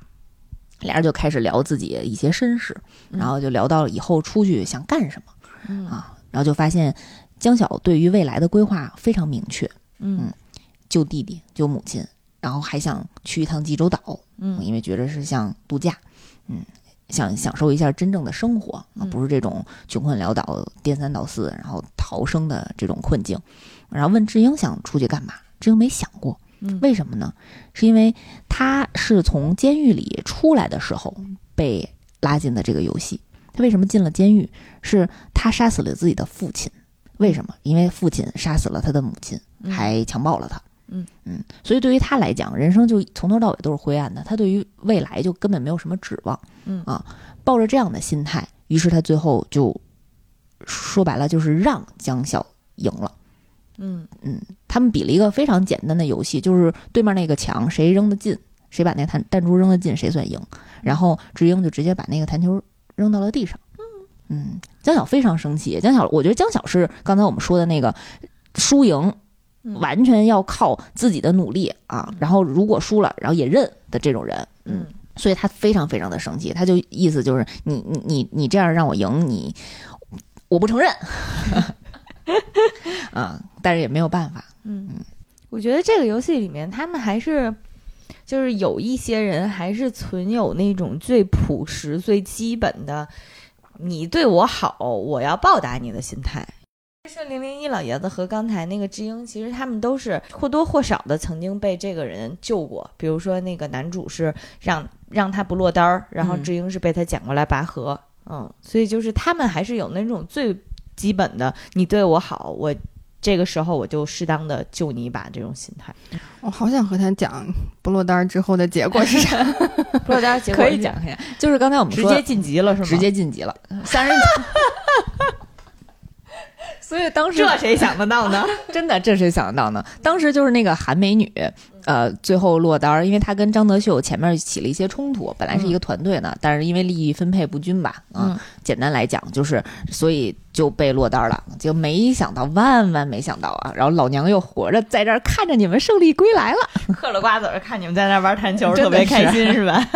俩人就开始聊自己一些身世，然后就聊到了以后出去想干什么。嗯啊，然后就发现江晓对于未来的规划非常明确，嗯救弟弟救母亲，然后还想去一趟济州岛，嗯因为觉得是像度假，嗯，想享受一下真正的生活啊，嗯不是这种穷困潦倒、颠三倒四，然后逃生的这种困境。然后问智英想出去干嘛，智英没想过，嗯为什么呢？是因为他是从监狱里出来的时候被拉进的这个游戏。他为什么进了监狱？是他杀死了自己的父亲。为什么？因为父亲杀死了他的母亲，嗯还强暴了他。嗯嗯，所以对于他来讲，人生就从头到尾都是灰暗的。他对于未来就根本没有什么指望。嗯啊，抱着这样的心态，于是他最后就说白了就是让江晓赢了。嗯嗯，他们比了一个非常简单的游戏，就是对面那个墙谁扔得进，谁把那弹弹珠扔得进，谁算赢。然后智英就直接把那个弹球扔到了地上。嗯，江晓非常生气。江晓，我觉得江晓是刚才我们说的那个输赢嗯完全要靠自己的努力啊。然后如果输了，然后也认的这种人。嗯，所以他非常非常的生气，他就意思就是你你你你这样让我赢你，我不承认。啊，但是也没有办法。嗯，我觉得这个游戏里面，他们还是就是有一些人还是存有那种最朴实、最基本的“你对我好，我要报答你”的心态。是零零一老爷子和刚才那个智英，其实他们都是或多或少的曾经被这个人救过。比如说那个男主是让让他不落单儿，然后嗯智英是被他捡过来拔河。嗯，所以就是他们还是有那种最基本的“你对我好，我这个时候我就适当的救你一把”这种心态。我好想和他讲不落单儿之后的结果是啥。不落单儿结果可以讲一下，就是刚才我们说直接晋级了是吗？直接晋级了，三人。所以当时这谁想得到呢？真的，这谁想得到呢？当时就是那个韩美女，呃，最后落单儿，因为她跟张德秀前面起了一些冲突，本来是一个团队呢，但是因为利益分配不均吧，啊，嗯简单来讲就是，所以就被落单儿了。就没想到，万万没想到啊！然后老娘又活着在这儿看着你们胜利归来了。嗑了瓜子儿，看你们在那玩弹球，特别开心是吧？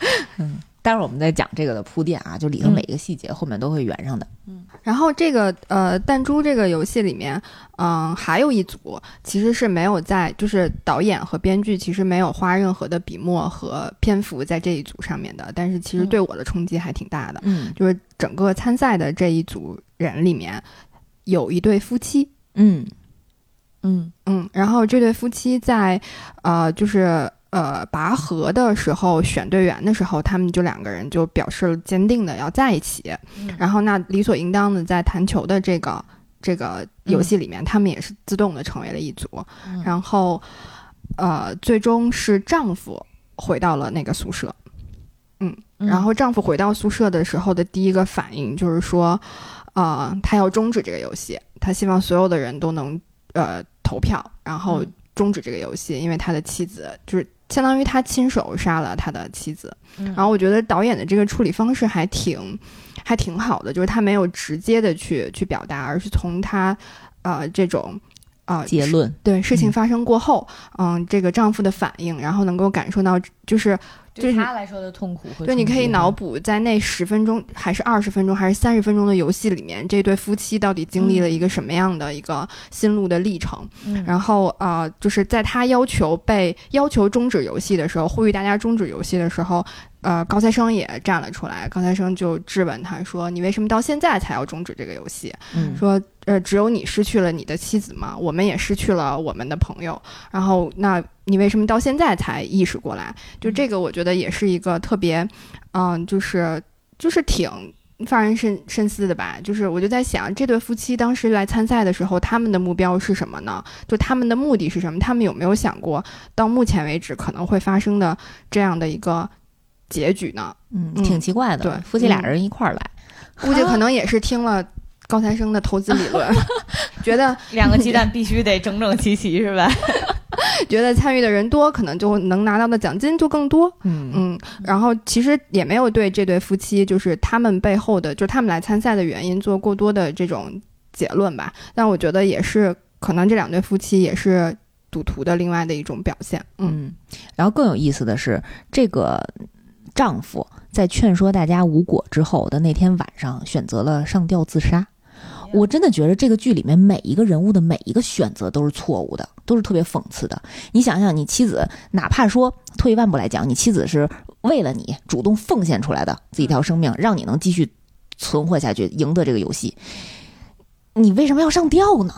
待会儿我们再讲这个的铺垫啊，就里头嗯每一个细节后面都会圆上的。嗯。然后这个呃弹珠这个游戏里面，嗯、还有一组其实是没有在，就是导演和编剧其实没有花任何的笔墨和篇幅在这一组上面的，但是其实嗯对我的冲击还挺大的，嗯。就是整个参赛的这一组人里面有一对夫妻，嗯。嗯。嗯，然后这对夫妻在呃就是。呃，拔河的时候选队员的时候，他们就两个人就表示了坚定的要在一起。嗯然后那理所应当的在弹球的这个这个游戏里面，他们也是自动的成为了一组。嗯然后，呃，最终是丈夫回到了那个宿舍。嗯，然后丈夫回到宿舍的时候的第一个反应就是说，呃，他要终止这个游戏，他希望所有的人都能呃投票，然后嗯终止这个游戏，因为他的妻子就是相当于他亲手杀了他的妻子。嗯然后我觉得导演的这个处理方式还挺还挺好的，就是他没有直接的去去表达，而是从他呃这种啊结论。对事情嗯发生过后，嗯、这个丈夫的反应，然后能够感受到就是对他来说的痛苦对，你可以脑补在那十分钟还是二十分钟还是三十分钟的游戏里面，这对夫妻到底经历了一个什么样的一个心路的历程。嗯，然后呃，就是在他要求被要求终止游戏的时候，呼吁大家终止游戏的时候，呃，高材生也站了出来。高材生就质问他说：“你为什么到现在才要终止这个游戏？嗯说呃，只有你失去了你的妻子吗？我们也失去了我们的朋友。然后那你为什么到现在才意识过来？就这个，我觉得也是一个特别，嗯、就是就是挺发人深深思的吧。就是我就在想，这对夫妻当时来参赛的时候，他们的目标是什么呢？就他们的目的是什么？他们有没有想过，到目前为止可能会发生的这样的一个结局呢？嗯，嗯挺奇怪的。对夫妻俩人一块儿来，估计可 能也是听了高材生的投资理论，觉得两个鸡蛋 必须得整整齐齐，是吧？觉得参与的人多，可能就能拿到的奖金就更多。嗯嗯，然后其实也没有对这对夫妻，就是他们背后的，就是他们来参赛的原因做过多的这种结论吧。但我觉得也是，可能这两对夫妻也是赌徒的另外的一种表现。嗯嗯，然后更有意思的是，这个丈夫在劝说大家无果之后的那天晚上，选择了上吊自杀。我真的觉得这个剧里面每一个人物的每一个选择都是错误的，都是特别讽刺的。你想想，你妻子哪怕说退一万步来讲，你妻子是为了你主动奉献出来的自己一条生命，让你能继续存活下去，赢得这个游戏，你为什么要上吊呢？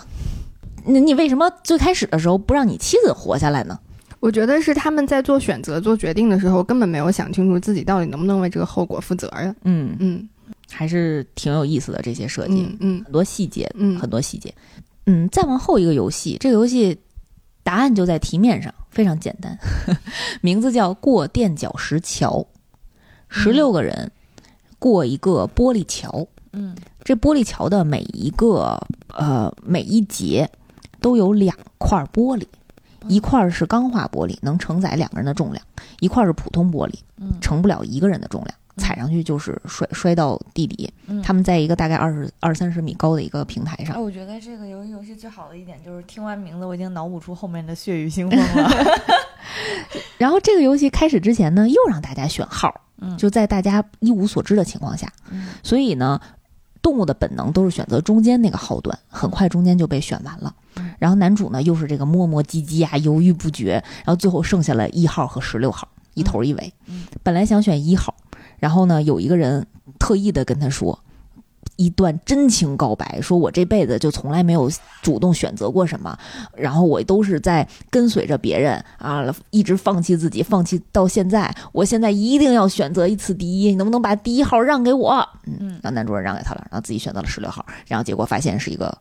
你你为什么最开始的时候不让你妻子活下来呢？我觉得是他们在做选择、做决定的时候，根本没有想清楚自己到底能不能为这个后果负责任。嗯，嗯还是挺有意思的这些设计，嗯嗯。很多细节，嗯，很多细节。嗯，再往后一个游戏，这个游戏答案就在题面上，非常简单，名字叫过垫脚石桥，十六个人过一个玻璃桥，嗯。这玻璃桥的每一个呃每一节都有两块玻璃，一块是钢化玻璃，能承载两个人的重量；一块是普通玻璃，嗯。承不了一个人的重量，踩上去就是摔摔到地底。嗯他们在一个大概二十二三十米高的一个平台哎，上，我觉得这个游戏游戏最好的一点就是听完名字，我已经脑补出后面的血雨腥风了。然后这个游戏开始之前呢，又让大家选号，嗯就在大家一无所知的情况下，嗯所以呢，动物的本能都是选择中间那个号段，很快中间就被选完了嗯。然后男主呢又是这个磨磨唧唧啊，犹豫不决，然后最后剩下了一号和十六号，一头一尾。嗯本来想选一号，然后呢有一个人特意的跟他说。一段真情告白，说我这辈子就从来没有主动选择过什么，然后我都是在跟随着别人啊，一直放弃自己，放弃到现在。我现在一定要选择一次第一，你能不能把第一号让给我？嗯，嗯然后男主人让给他了，然后自己选择了十六号，然后结果发现是一个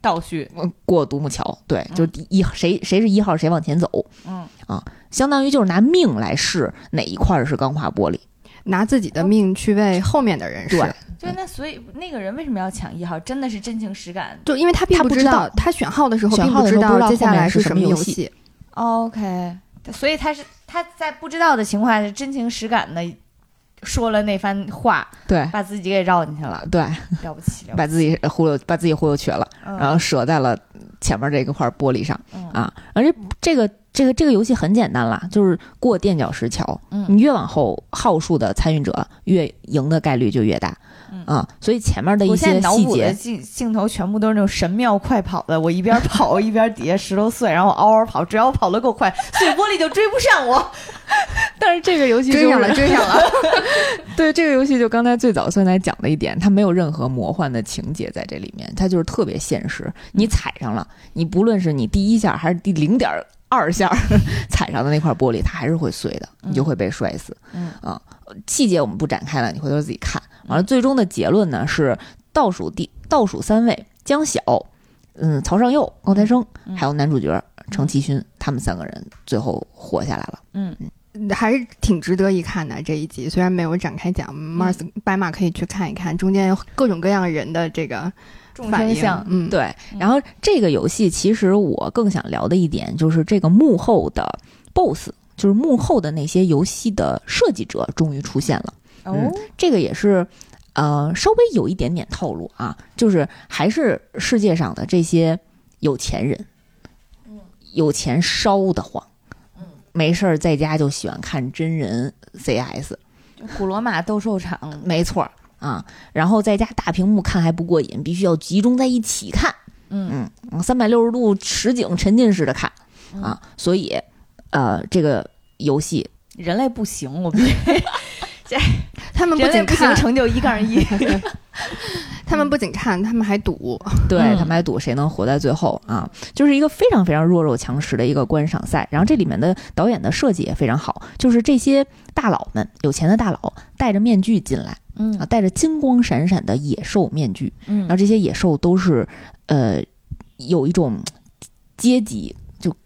倒叙，呃过独木桥，对，就是第一谁谁是一号谁往前走，嗯啊相当于就是拿命来试哪一块儿是钢化玻璃。拿自己的命去为后面的人试。对就那所以那个人为什么要抢一号？真的是真情实感。就因为他并不知他不知道他选号的时候并不知道接下来是什么游戏游戏。OK，所以他是他在不知道的情况下，真情实感的说了那番话，对。把自己给绕进去了，对，了不起，了不起。把自己忽悠，把自己忽悠瘸了，嗯。然后折在了前面这一块玻璃上。嗯。啊。而且这个这个这个游戏很简单啦，就是过垫脚石桥。嗯。你越往后号数的参与者，越赢的概率就越大。嗯啊，所以前面的一些细节，镜镜头全部都是那种神庙快跑的，我一边跑一边底下石头碎，然后嗷嗷跑，只要我跑得够快，碎玻璃就追不上我。但是这个游戏追上了，追上了。对这个游戏，就刚才最早酸奶讲的一点，它没有任何魔幻的情节在这里面，它就是特别现实。你踩上了，你不论是你第一下还是第零点二下踩上的那块玻璃，它还是会碎的，你就会被摔死。嗯啊，细节我们不展开了，你回头自己看。完了，最终的结论呢是倒数第倒数三位江晓，嗯，曹尚佑、高材生，嗯还有男主角程其勋，他们三个人最后活下来了。嗯，还是挺值得一看的这一集，虽然没有展开讲，Mars 白马可以去看一看，中间有各种各样人的这个众反应生相，嗯，对，然后这个游戏其实我更想聊的一点就是这个幕后的 BOSS，就是幕后的那些游戏的设计者终于出现了。哦，这个也是，呃，稍微有一点点套路啊，就是还是世界上的这些有钱人，有钱烧得慌，没事儿在家就喜欢看真人 CS，古罗马斗兽场，没错儿啊，然后在家大屏幕看还不过瘾，必须要集中在一起看。嗯嗯，三百六十度实景沉浸式的看嗯啊，所以呃，这个游戏人类不行，我必须，他们不仅看，成就一杠一。他们不仅看，他们还赌。对、嗯他们还赌谁能活在最后啊，就是一个非常非常弱肉强食的一个观赏赛。然后这里面的导演的设计也非常好，就是这些大佬们，有钱的大佬戴着面具进来，嗯啊，戴着金光闪闪的野兽面具，嗯然后这些野兽都是呃有一种阶级就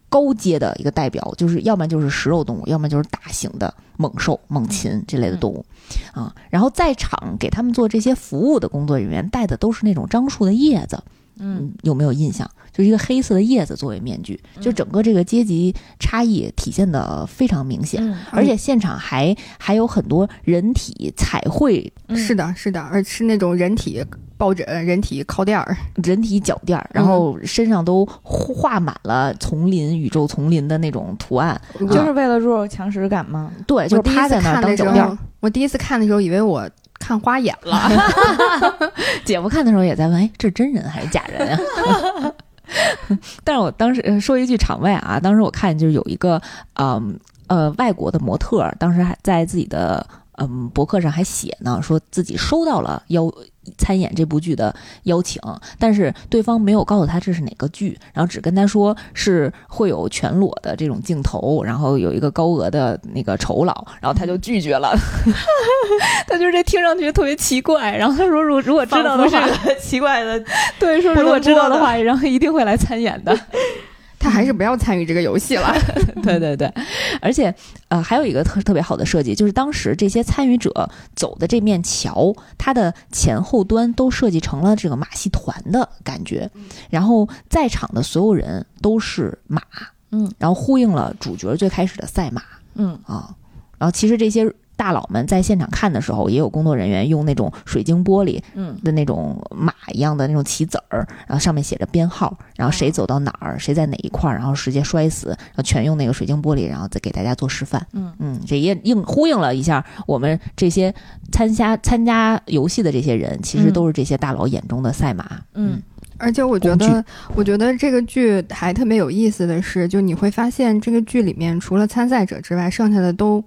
高阶的一个代表，就是要么就是食肉动物，要么就是大型的猛兽、猛禽这类的动物、啊。然后在场给他们做这些服务的工作人员戴的都是那种樟树的叶子，嗯有没有印象？就是一个黑色的叶子作为面具，就整个这个阶级差异体现的非常明显。嗯而且现场还还有很多人体彩绘、嗯是的，是的，而是那种人体抱枕、人体靠垫儿。人体脚垫儿，然后身上都画满了丛林、宇宙丛林的那种图案。就是为了弱肉强食感吗？对，就是趴在那儿当脚垫儿。，我第一次看的时候以为我看花眼了。姐夫看的时候也在问：“哎，这是真人还是假人呀？” 但是我当时呃说一句场外啊，当时我看就是有一个嗯呃外国的模特儿，当时还在自己的嗯博客上还写呢，说自己收到了邀参演这部剧的邀请，但是对方没有告诉他这是哪个剧，然后只跟他说是会有全裸的这种镜头，然后有一个高额的那个酬劳，然后他就拒绝了。他就是这听上去特别奇怪，然后他说如果如果知道的话，个 奇怪的，对，说如果知道的话，然后一定会来参演的。他还是不要参与这个游戏了。对对对，而且呃，还有一个特特别好的设计，就是当时这些参与者走的这面桥，它的前后端都设计成了这个马戏团的感觉，然后在场的所有人都是马，嗯，然后呼应了主角最开始的赛马嗯。啊。然后其实这些大佬们在现场看的时候，也有工作人员用那种水晶玻璃嗯。的那种马一样的那种棋子儿，然后上面写着编号，然后谁走到哪儿，谁在哪一块儿，然后直接摔死，然后全用那个水晶玻璃，然后再给大家做示范。嗯。嗯，这也应呼应了一下我们这些参加参加游戏的这些人，其实嗯。都是这些大佬眼中的赛马。嗯。而且我觉得，我觉得这个剧还特别有意思的是，就你会发现这个剧里面除了参赛者之外，剩下的都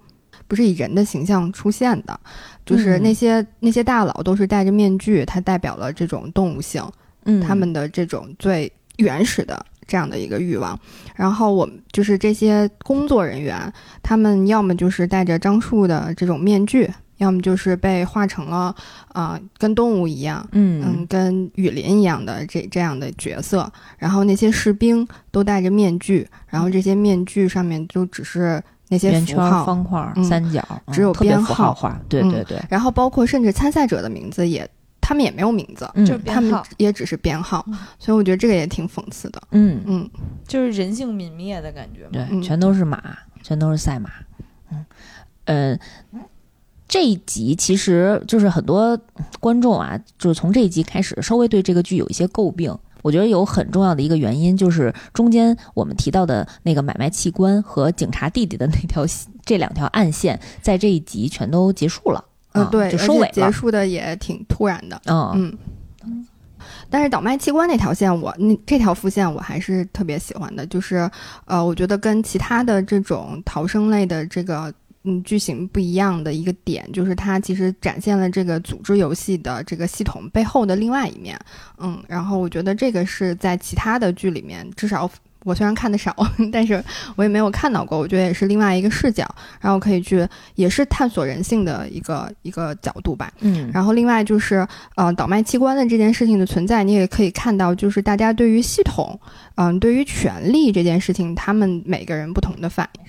不是以人的形象出现的，就是嗯。那些、那些大佬都是戴着面具，它代表了这种动物性，嗯，他们的这种最原始的这样的一个欲望。然后我们就是这些工作人员，他们要么就是戴着樟树的这种面具，要么就是被画成了啊、呃跟动物一样。嗯，嗯跟雨林一样的这这样的角色，然后那些士兵都戴着面具，然后这些面具上面就只是那些圆圈、符号，方块、嗯三角，嗯只有编号符号化。对嗯对对，然后包括甚至参赛者的名字也，他们也没有名字，嗯就编他们也只是编号嗯，所以我觉得这个也挺讽刺的。嗯嗯，就是人性泯灭的感觉。对，嗯全都是马，全都是赛马。嗯，呃，这一集其实就是很多观众啊，就是从这一集开始，稍微对这个剧有一些诟病。我觉得有很重要的一个原因，就是中间我们提到的那个买卖器官和警察弟弟的那条这两条暗线，在这一集全都结束了，嗯，啊对，就收尾结。束的也挺突然的。嗯嗯。但是倒卖器官那条线我，那这条副线我还是特别喜欢的，就是呃，我觉得跟其他的这种逃生类的这个嗯剧情不一样的一个点，就是它其实展现了这个组织游戏的这个系统背后的另外一面。嗯，然后我觉得这个是在其他的剧里面，至少我虽然看的少，但是我也没有看到过，我觉得也是另外一个视角，然后可以去也是探索人性的一个一个角度吧。嗯，然后另外就是，呃，倒卖器官的这件事情的存在，你也可以看到，就是大家对于系统，嗯、对于权力这件事情，他们每个人不同的反应，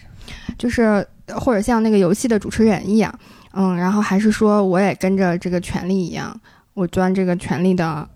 就是或者像那个游戏的主持人一样，嗯，然后还是说我也跟着这个权利一样，我钻这个权利的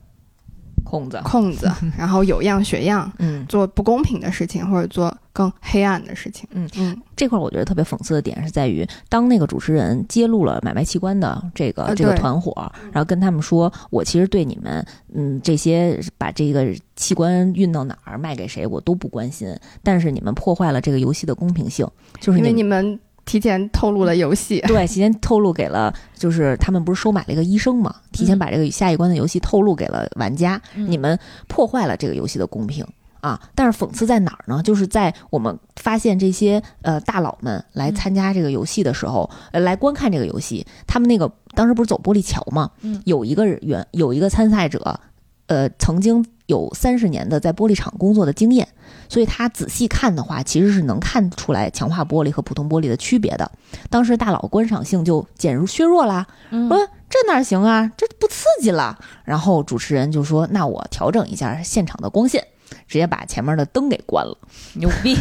空子。空子，然后有样学样，嗯，做不公平的事情，或者做更黑暗的事情。嗯嗯，这块儿我觉得特别讽刺的点是在于，当那个主持人揭露了买卖器官的这个、呃这个团伙，然后跟他们说，我其实对你们，嗯，这些把这个器官运到哪儿卖给谁，我都不关心，但是你们破坏了这个游戏的公平性，就是因为你你们提前透露了游戏。对，提前透露给了，就是他们不是收买了一个医生嘛，提前把这个下一关的游戏透露给了玩家，嗯你们破坏了这个游戏的公平啊！但是讽刺在哪儿呢？就是在我们发现这些呃大佬们来参加这个游戏的时候，呃，来观看这个游戏，他们那个当时不是走玻璃桥嘛，嗯有一个人有一个参赛者，呃，曾经有三十年的在玻璃厂工作的经验，所以他仔细看的话，其实是能看出来强化玻璃和普通玻璃的区别的。当时大佬观赏性就减弱削弱啦，嗯说这这哪行啊？这不刺激了。然后主持人就说：“那我调整一下现场的光线，直接把前面的灯给关了。”牛逼！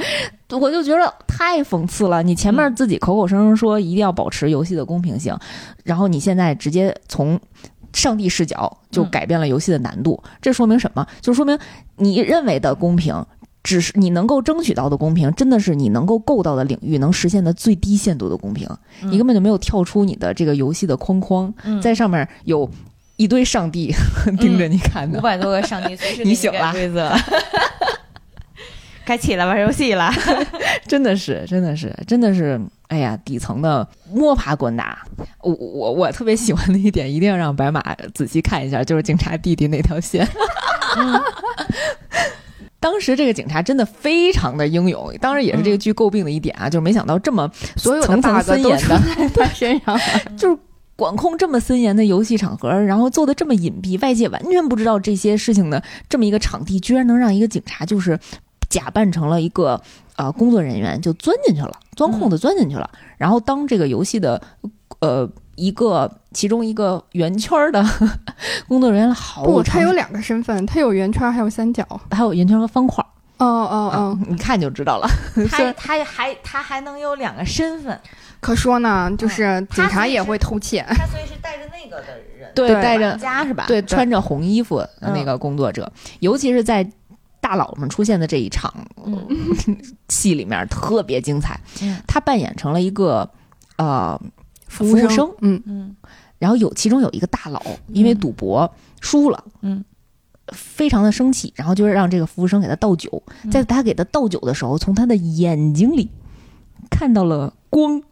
我就觉得太讽刺了。你前面自己口口声声说一定要保持游戏的公平性，然后你现在直接从上帝视角就改变了游戏的难度，这说明什么？就说明你认为的公平。只是你能够争取到的公平，真的是你能够够到的领域能实现的最低限度的公平。你根本就没有跳出你的这个游戏的框框，在上面有一堆上帝盯着你看的，五百多个上帝随时 你醒了，规则，该起来玩游戏了。真的是，真的是，真的是，哎呀，底层的摸爬滚打。我我我特别喜欢的一点，一定要让白马仔细看一下，就是警察弟弟那条线。当时这个警察真的非常的英勇，当然也是这个剧诟病的一点啊，就是没想到这么所有层层森严的在他身上，就是管控这么森严的游戏场合，然后做的这么隐蔽，外界完全不知道这些事情的这么一个场地，居然能让一个警察就是假扮成了一个呃工作人员就钻进去了，钻空子钻进去了，然后当这个游戏的呃。一个其中一个圆圈的 工作人员，好不，他有两个身份，他有圆圈，还有三角，还有圆圈和方块。哦哦哦，你看就知道了。他他还他还能有两个身份，可说呢，就是警察也会偷窃。他所以是带着那个的人，对，带着家是吧？对，穿着红衣服的那个工作者，尤其是在大佬们出现的这一场戏里面特别精彩。他扮演成了一个呃。服务生，嗯。嗯，然后有其中有一个大佬，因为赌博输了，嗯，非常的生气，然后就是让这个服务生给他倒酒，在他给他倒酒的时候，从他的眼睛里看到了光，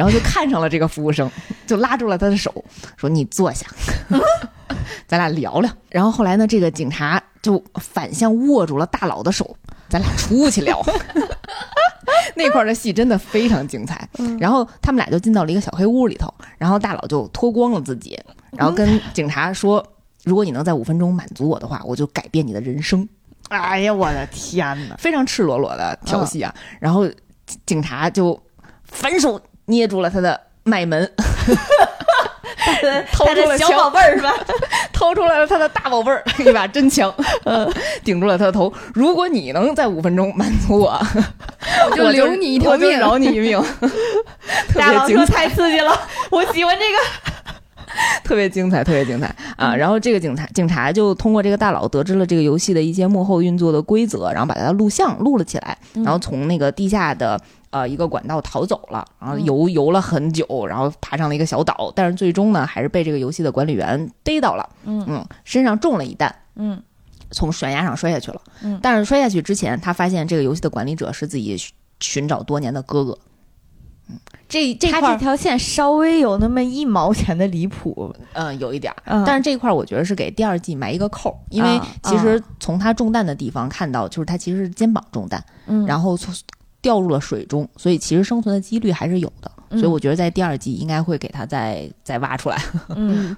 然后就看上了这个服务生，就拉住了他的手，说：“你坐下，咱俩聊聊。”然后后来呢，这个警察就反向握住了大佬的手，咱俩出去聊。那块的戏真的非常精彩，然后他们俩就进到了一个小黑屋里头，然后大佬就脱光了自己，然后跟警察说：“如果你能在五分钟满足我的话，我就改变你的人生。”哎呀，我的天哪，非常赤裸裸的调戏啊！然后警察就反手捏住了他的脉门。掏出了小宝贝儿是吧？掏出来了他的大宝贝儿，一把真枪，顶住了他的头。如果你能在五分钟满足我，我就留你一条命，饶你一命。大佬说太刺激了，我喜欢这个，特别精彩，特别精彩啊！然后这个警察警察就通过这个大佬得知了这个游戏的一些幕后运作的规则，然后把他的录像录了起来，然后从那个地下的。呃，一个管道逃走了，然后游游了很久，然后爬上了一个小岛，但是最终呢，还是被这个游戏的管理员逮到了。嗯嗯，身上中了一弹。嗯，从悬崖上摔下去了。嗯，但是摔下去之前，他发现这个游戏的管理者是自己寻找多年的哥哥。嗯，这这块这条线稍微有那么一毛钱的离谱。嗯，有一点儿。但是这块我觉得是给第二季埋一个扣，因为其实从他中弹的地方看到，就是他其实是肩膀中弹。嗯，然后从。掉入了水中，所以其实生存的几率还是有的。所以我觉得在第二季应该会给他再再挖出来。嗯，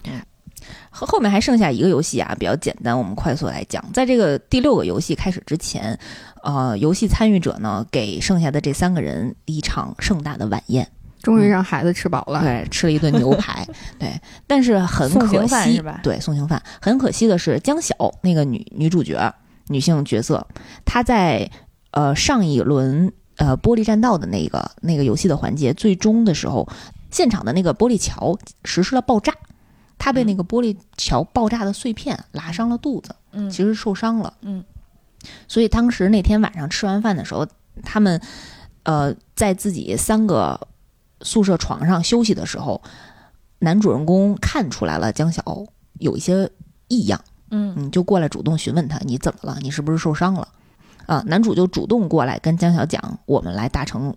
后后面还剩下一个游戏啊，比较简单，我们快速来讲。在这个第六个游戏开始之前，呃，游戏参与者呢给剩下的这三个人一场盛大的晚宴，终于让孩子吃饱了。对，吃了一顿牛排。对，但是很可惜，对，送行饭。很可惜的是，江晓那个女女主角女性角色，她在呃上一轮。呃，玻璃栈道的那个那个游戏的环节，最终的时候，现场的那个玻璃桥实施了爆炸，他被那个玻璃桥爆炸的碎片拉伤了肚子，嗯，其实受伤了，嗯，所以当时那天晚上吃完饭的时候，他们呃在自己三个宿舍床上休息的时候，男主人公看出来了江晓有一些异样，嗯。嗯，就过来主动询问他，你怎么了？你是不是受伤了？啊，男主就主动过来跟江晓讲，我们来达成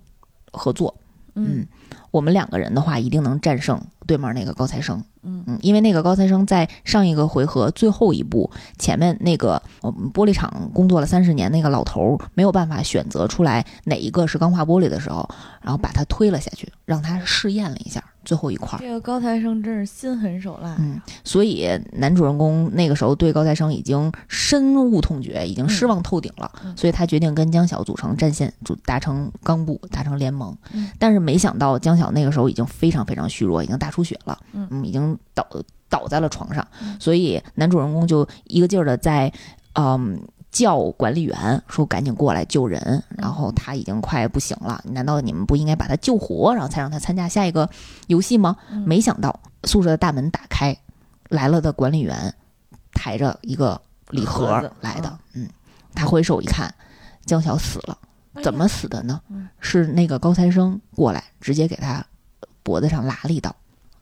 合作。嗯，我们两个人的话，一定能战胜对面那个高材生。嗯嗯，因为那个高材生在上一个回合最后一步，前面那个我们玻璃厂工作了三十年那个老头没有办法选择出来哪一个是钢化玻璃的时候，然后把他推了下去，让他试验了一下。最后一块，这个高材生真是心狠手辣。嗯，所以男主人公那个时候对高材生已经深恶痛绝，已经失望透顶了，所以他决定跟江晓组成战线，组达成刚部，达成联盟。但是没想到到江晓那个时候已经非常非常虚弱，已经大出血了，嗯已经倒倒在了床上，嗯所以男主人公就一个劲儿的在，嗯。叫管理员说赶紧过来救人，然后他已经快不行了。难道你们不应该把他救活，然后才让他参加下一个游戏吗？嗯没想到宿舍的大门打开，来了的管理员抬着一个礼盒来的。嗯，他回首一看，江晓死了，怎么死的呢？嗯是那个高材生过来直接给他脖子上拉了一刀。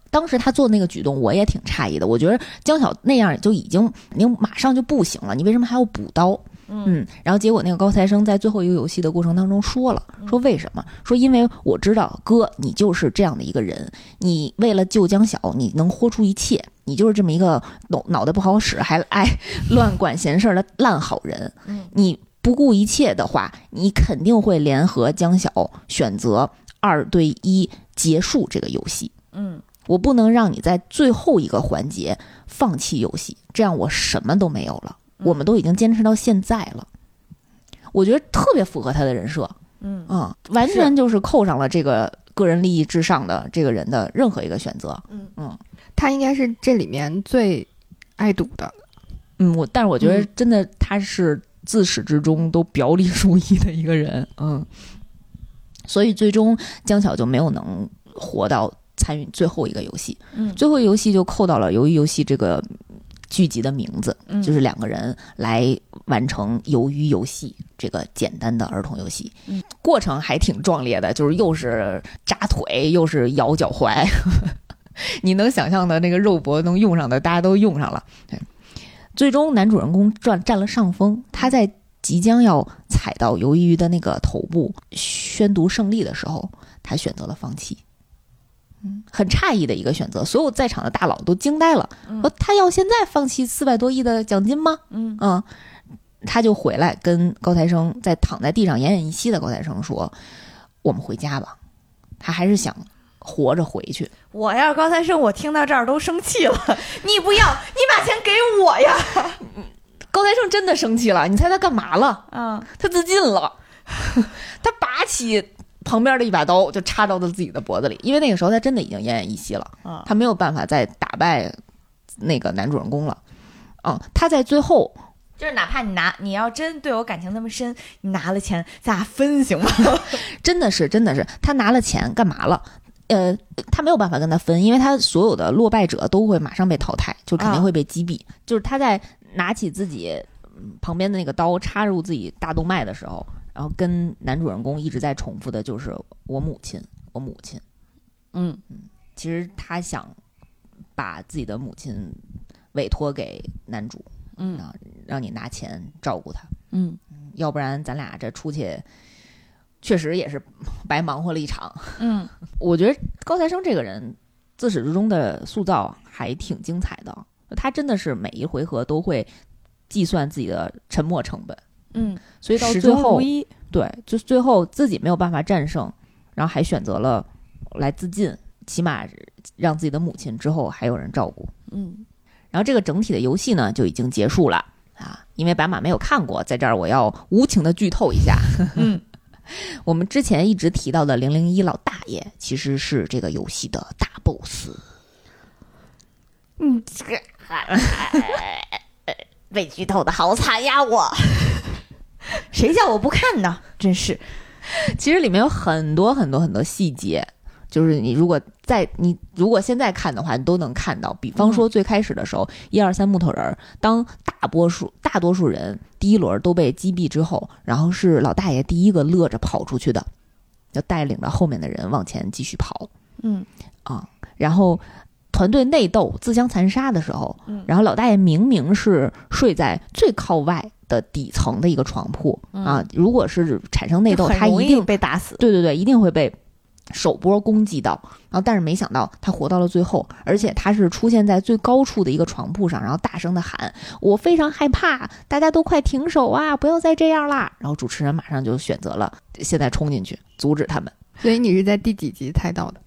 当时他做那个举动，我也挺诧异的。我觉得江晓那样就已经，你马上就不行了，你为什么还要补刀？嗯，然后结果那个高材生在最后一个游戏的过程当中说了，说为什么？说因为我知道哥你就是这样的一个人，你为了救江晓，你能豁出一切，你就是这么一个脑脑袋不好使还爱 乱管闲事儿的烂好人。嗯你不顾一切的话，你肯定会联合江晓选择二对一结束这个游戏。嗯我不能让你在最后一个环节放弃游戏，这样我什么都没有了。我们都已经坚持到现在了，我觉得特别符合他的人设，嗯嗯，完全就是扣上了这个个人利益至上的这个人的任何一个选择。嗯嗯他应该是这里面最爱赌的。嗯，我但是我觉得嗯真的他是自始至终都表里如一的一个人，嗯，所以最终江巧就没有能活到参与最后一个游戏。嗯最后一个游戏就扣到了《鱿鱼游戏》这个剧集的名字，嗯就是两个人来完成鱿鱼游戏这个简单的儿童游戏。嗯，过程还挺壮烈的，就是又是扎腿，又是咬脚踝，你能想象的那个肉搏能用上的，大家都用上了。对，最终男主人公占占了上风，他在即将要踩到鱿鱼的那个头部宣读胜利的时候，他选择了放弃。嗯，很诧异的一个选择，所有在场的大佬都惊呆了，说他要现在放弃四百多亿的奖金吗？嗯嗯，他就回来跟高材生在躺在地上奄奄一息的高材生说：“我们回家吧。”他还是想活着回去。我要是高材生，我听到这儿都生气了。你不要，你把钱给我呀！高材生真的生气了，你猜他干嘛了？啊，他自尽了，他拔起旁边的一把刀就插到了自己的脖子里，因为那个时候他真的已经奄奄一息了，啊他没有办法再打败那个男主人公了。嗯，他在最后就是哪怕你拿，你要真对我感情那么深，你拿了钱，咱俩分行吗？真的是，真的是，他拿了钱干嘛了？呃，他没有办法跟他分，因为他所有的落败者都会马上被淘汰，就肯定啊会被击毙。就是他在拿起自己嗯旁边的那个刀插入自己大动脉的时候，然后跟男主人公一直在重复的就是“我母亲，我母亲”。嗯其实他想把自己的母亲委托给男主，嗯啊，让你拿钱照顾他。嗯要不然咱俩这出去，确实也是白忙活了一场。嗯 我觉得高材生这个人自始至终的塑造还挺精彩的，他真的是每一回合都会计算自己的沉没成本，嗯，所以到最后。对，就是最后自己没有办法战胜，然后还选择了来自尽，起码让自己的母亲之后还有人照顾。嗯然后这个整体的游戏呢就已经结束了啊，因为白马没有看过，在这儿我要无情的剧透一下。嗯，我们之前一直提到的零零一老大爷，其实是这个游戏的大 boss。嗯，这个 被剧透的好惨呀！我，谁叫我不看呢？真是。其实里面有很多很多很多细节，就是你如果在你如果现在看的话，你都能看到。比方说最开始的时候，一二三木头人儿，当大多数大多数人第一轮都被击毙之后，然后是老大爷第一个乐着跑出去的，就带领着后面的人往前继续跑。嗯啊，然后团队内斗、自相残杀的时候，嗯然后老大爷明明是睡在最靠外的底层的一个床铺、嗯啊，如果是产生内斗，他一定被打死。对对对，一定会被首波攻击到。然后，但是没想到他活到了最后，而且他是出现在最高处的一个床铺上，然后大声的喊：“我非常害怕，大家都快停手啊，不要再这样啦！”然后主持人马上就选择了现在冲进去阻止他们。所以你是在第几集猜到的？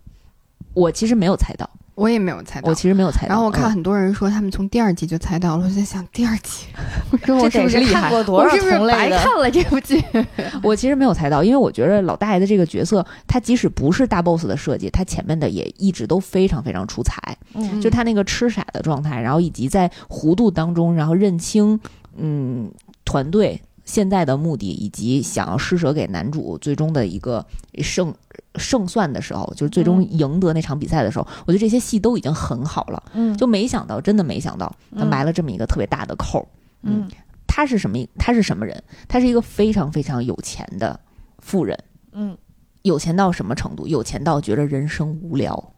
我其实没有猜到，我也没有猜到我。其实没有猜到。然后我看嗯很多人说他们从第二集就猜到了，我就在想第二集，我是不是是看过多少我是不是同类的？白看了这部剧？我其实没有猜到，因为我觉得老大爷的这个角色，他即使不是大 boss 的设计，他前面的也一直都非常非常出彩。嗯就他那个痴傻的状态，然后以及在糊涂当中，然后认清嗯团队现在的目的，以及想要施舍给男主最终的一个胜胜算的时候，就是最终赢得那场比赛的时候，我觉得这些戏都已经很好了，嗯就没想到，真的没想到他嗯埋了这么一个特别大的扣儿。嗯他是什么？他是什么人？他是一个非常非常有钱的富人。嗯，有钱到什么程度？有钱到觉得人生无聊，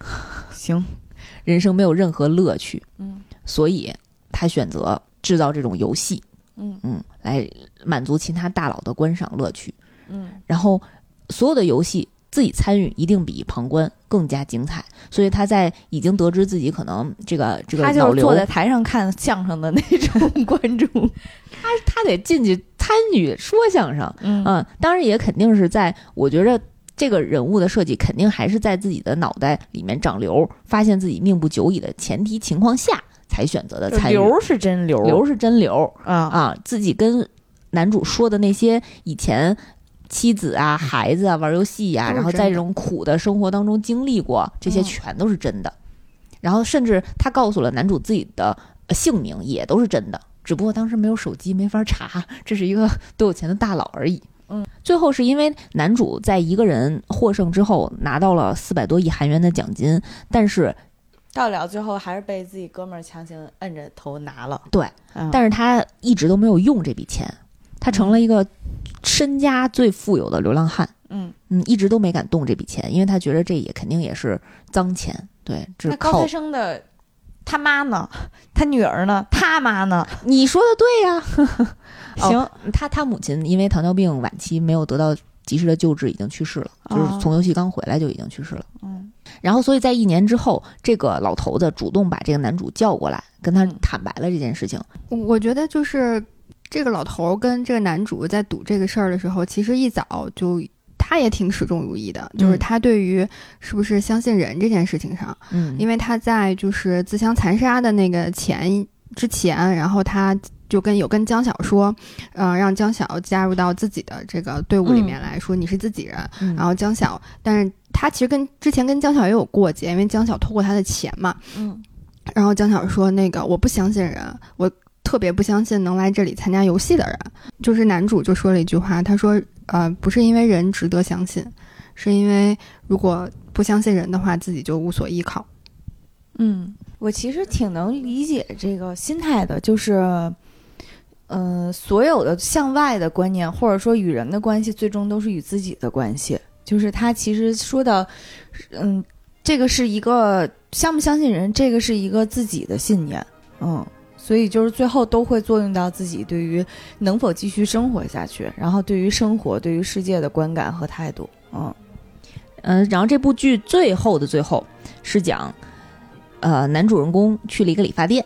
行，人生没有任何乐趣，嗯所以他选择制造这种游戏，嗯嗯，来满足其他大佬的观赏乐趣。嗯然后所有的游戏自己参与一定比旁观更加精彩，所以他在已经得知自己可能这个这个他就坐在台上看相声的那种观众。他他得进去参与说相声，嗯嗯，当然也肯定是在我觉着这个人物的设计肯定还是在自己的脑袋里面长瘤，发现自己命不久矣的前提情况下才选择的参与。流是真流，瘤是真瘤啊啊，自己跟男主说的那些以前。妻子啊，孩子啊，玩游戏呀、然后在这种苦的生活当中经历过，这些嗯全都是真的。然后甚至他告诉了男主自己的呃姓名，也都是真的，只不过当时没有手机，没法查，这是一个 多有钱的大佬而已。嗯，最后是因为男主在一个人获胜之后拿到了四百多亿韩元的奖金，但是到了最后还是被自己哥们儿强行摁着头拿了。对，嗯但是他一直都没有用这笔钱，他成了一个身家最富有的流浪汉。嗯，嗯，一直都没敢动这笔钱，因为他觉得这也肯定也是脏钱。对，这是高材生的他妈呢？他女儿呢？他妈呢？你说的对呀、哦行，他他母亲因为糖尿病晚期没有得到及时的救治，已经去世了，就是哦从游戏刚回来就已经去世了。嗯然后，所以在一年之后，这个老头子主动把这个男主叫过来，跟他嗯坦白了这件事情。我我觉得就是这个老头儿跟这个男主在赌这个事儿的时候，其实一早就他也挺始终如一的，就是嗯。他对于是不是相信人这件事情上，嗯。因为他在就是自相残杀的那个前之前，然后他就跟有跟江晓说，呃，让江晓加入到自己的这个队伍里面来说，你是自己人。嗯。然后江晓，但是他其实跟之前跟江晓也有过节，因为江晓偷过他的钱嘛。嗯。然后江晓说：“那个我不相信人，我特别不相信能来这里参加游戏的人。”就是男主就说了一句话，他说：“呃，不是因为人值得相信，是因为如果不相信人的话，自己就无所依靠。嗯，我其实挺能理解这个心态的，就是。呃，所有的向外的观念，或者说与人的关系，最终都是与自己的关系。就是他其实说的，嗯，这个是一个相不相信人，这个是一个自己的信念，嗯，所以就是最后都会作用到自己对于能否继续生活下去，然后对于生活、对于世界的观感和态度，嗯嗯、然后这部剧最后的最后是讲，呃，男主人公去了一个理发店，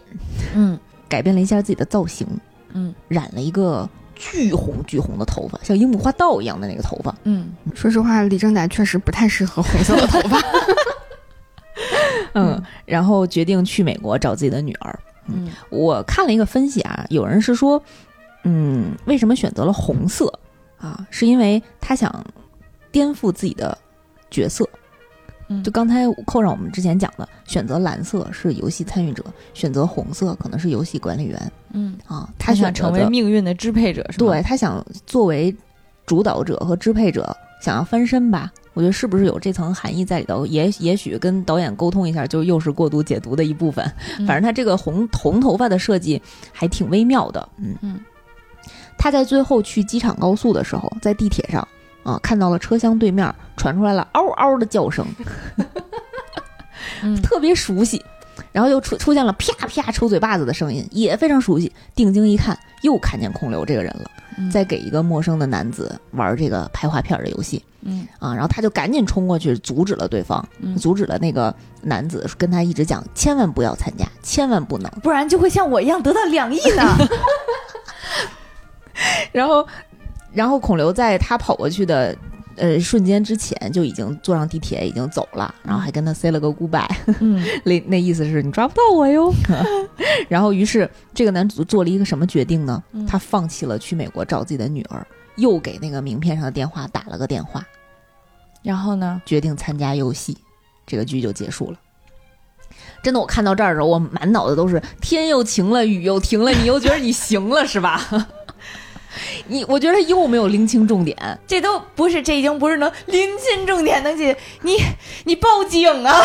嗯 改变了一下自己的造型，嗯染了一个巨红巨红的头发，像樱木花道一样的那个头发。嗯 说实话，李正宰确实不太适合红色的头发。嗯，然后决定去美国找自己的女儿。嗯我看了一个分析啊，有人是说，嗯，为什么选择了红色啊？是因为他想颠覆自己的角色。嗯就刚才扣上我们之前讲的，选择蓝色是游戏参与者，选择红色可能是游戏管理员嗯，啊。他想成为命运的支配者，是吗？对他想作为主导者和支配者，想要翻身吧。我觉得是不是有这层含义在里头？也也许跟导演沟通一下，就又是过度解读的一部分。嗯 反正他这个红红头发的设计还挺微妙的。嗯嗯，他在最后去机场高速的时候，在地铁上啊，看到了车厢对面传出来了嗷嗷的叫声，嗯 特别熟悉。然后又出出现了啪啪抽嘴巴子的声音，也非常熟悉。定睛一看，又看见孔刘这个人了，嗯在给一个陌生的男子玩这个拍画片的游戏嗯啊。然后他就赶紧冲过去阻止了对方，嗯，阻止了那个男子，跟他一直讲，千万不要参加，千万不能。不然就会像我一样得到两亿呢。然后，然后孔刘在他跑过去的呃，瞬间之前就已经坐上地铁，已经走了，然后还跟他 say 了个 goodbye，嗯那 那意思是你抓不到我哟。然后，于是这个男主做了一个什么决定呢？嗯他放弃了去美国找自己的女儿，又给那个名片上的电话打了个电话，然后呢？决定参加游戏，这个剧就结束了。真的，我看到这儿的时候，我满脑子都是天又晴了，雨又停了，你又觉得你行了是吧？你，我觉得他又没有拎清重点，这都不是，这已经不是能拎清重点能解。你你报警啊！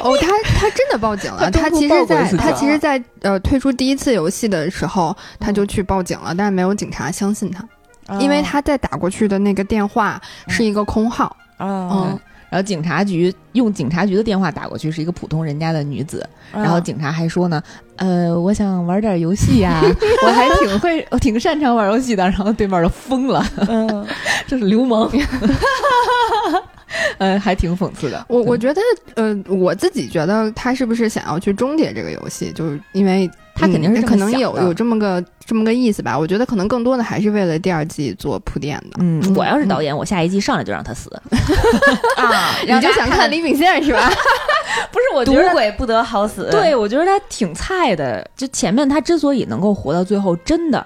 哦，他他真的报警了。他他其实在他其实在呃推出第一次游戏的时候，他就去报警了，但是没有警察相信他，因为他在打过去的那个电话是一个空号。嗯嗯，然后警察局用警察局的电话打过去，是一个普通人家的女子，然后警察还说呢，呃，我想玩点游戏呀、我还挺会，我挺擅长玩游戏的。然后对面就疯了，嗯。这是流氓，呃，还挺讽刺的。我我觉得，呃，我自己觉得他是不是想要去终结这个游戏，就是因为他肯定是嗯可能有有这么个这么个意思吧。我觉得可能更多的还是为了第二季做铺垫的。嗯，嗯我要是导演，我下一季上来就让他死。啊，你就想看李秉宪是吧？不是，我赌觉得。鬼不得好死。对，我觉得他挺菜的。就前面他之所以能够活到最后，真的，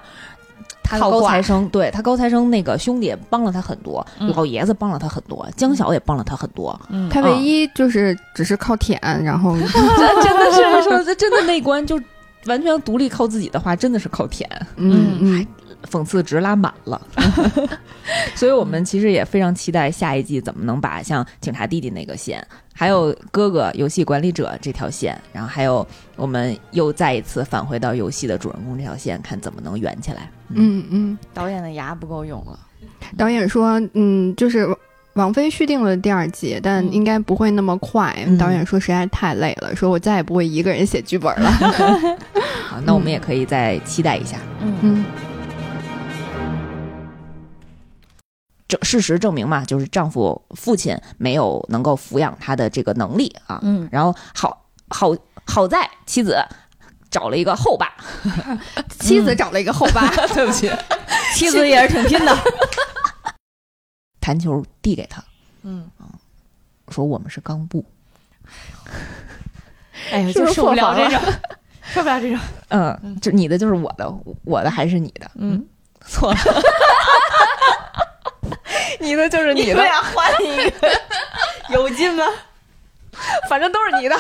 他靠高材生，对他高材生那个兄弟也帮了他很多，嗯老爷子帮了他很多，江晓也帮了他很多。嗯他唯一就是只是靠舔，然后 真真的是说，这真的那关就完全独立靠自己的话，真的是靠舔，嗯嗯，讽刺值拉满了。所以我们其实也非常期待下一季怎么能把像警察弟弟那个线，还有哥哥游戏管理者这条线，然后还有我们又再一次返回到游戏的主人公这条线，看怎么能圆起来。嗯嗯。导演的牙不够用了。导演说，嗯，就是王菲续订了第二季，但嗯应该不会那么快。嗯导演说实在是太累了，说我再也不会一个人写剧本了。好，那我们也可以再期待一下。嗯嗯证事实证明嘛，就是丈夫父亲没有能够抚养她的这个能力啊。嗯然后好好好在妻子找了一个后爸，妻子找了一个后爸，对不起，妻子也是挺拼的。弹球递给他，嗯，说我们是钢布。哎呀，就是受不了这种，受不了这种。嗯，就你的就是我的，我的还是你的，嗯，错了。你的就是你的，俩换一个，有劲吗？反正都是你的。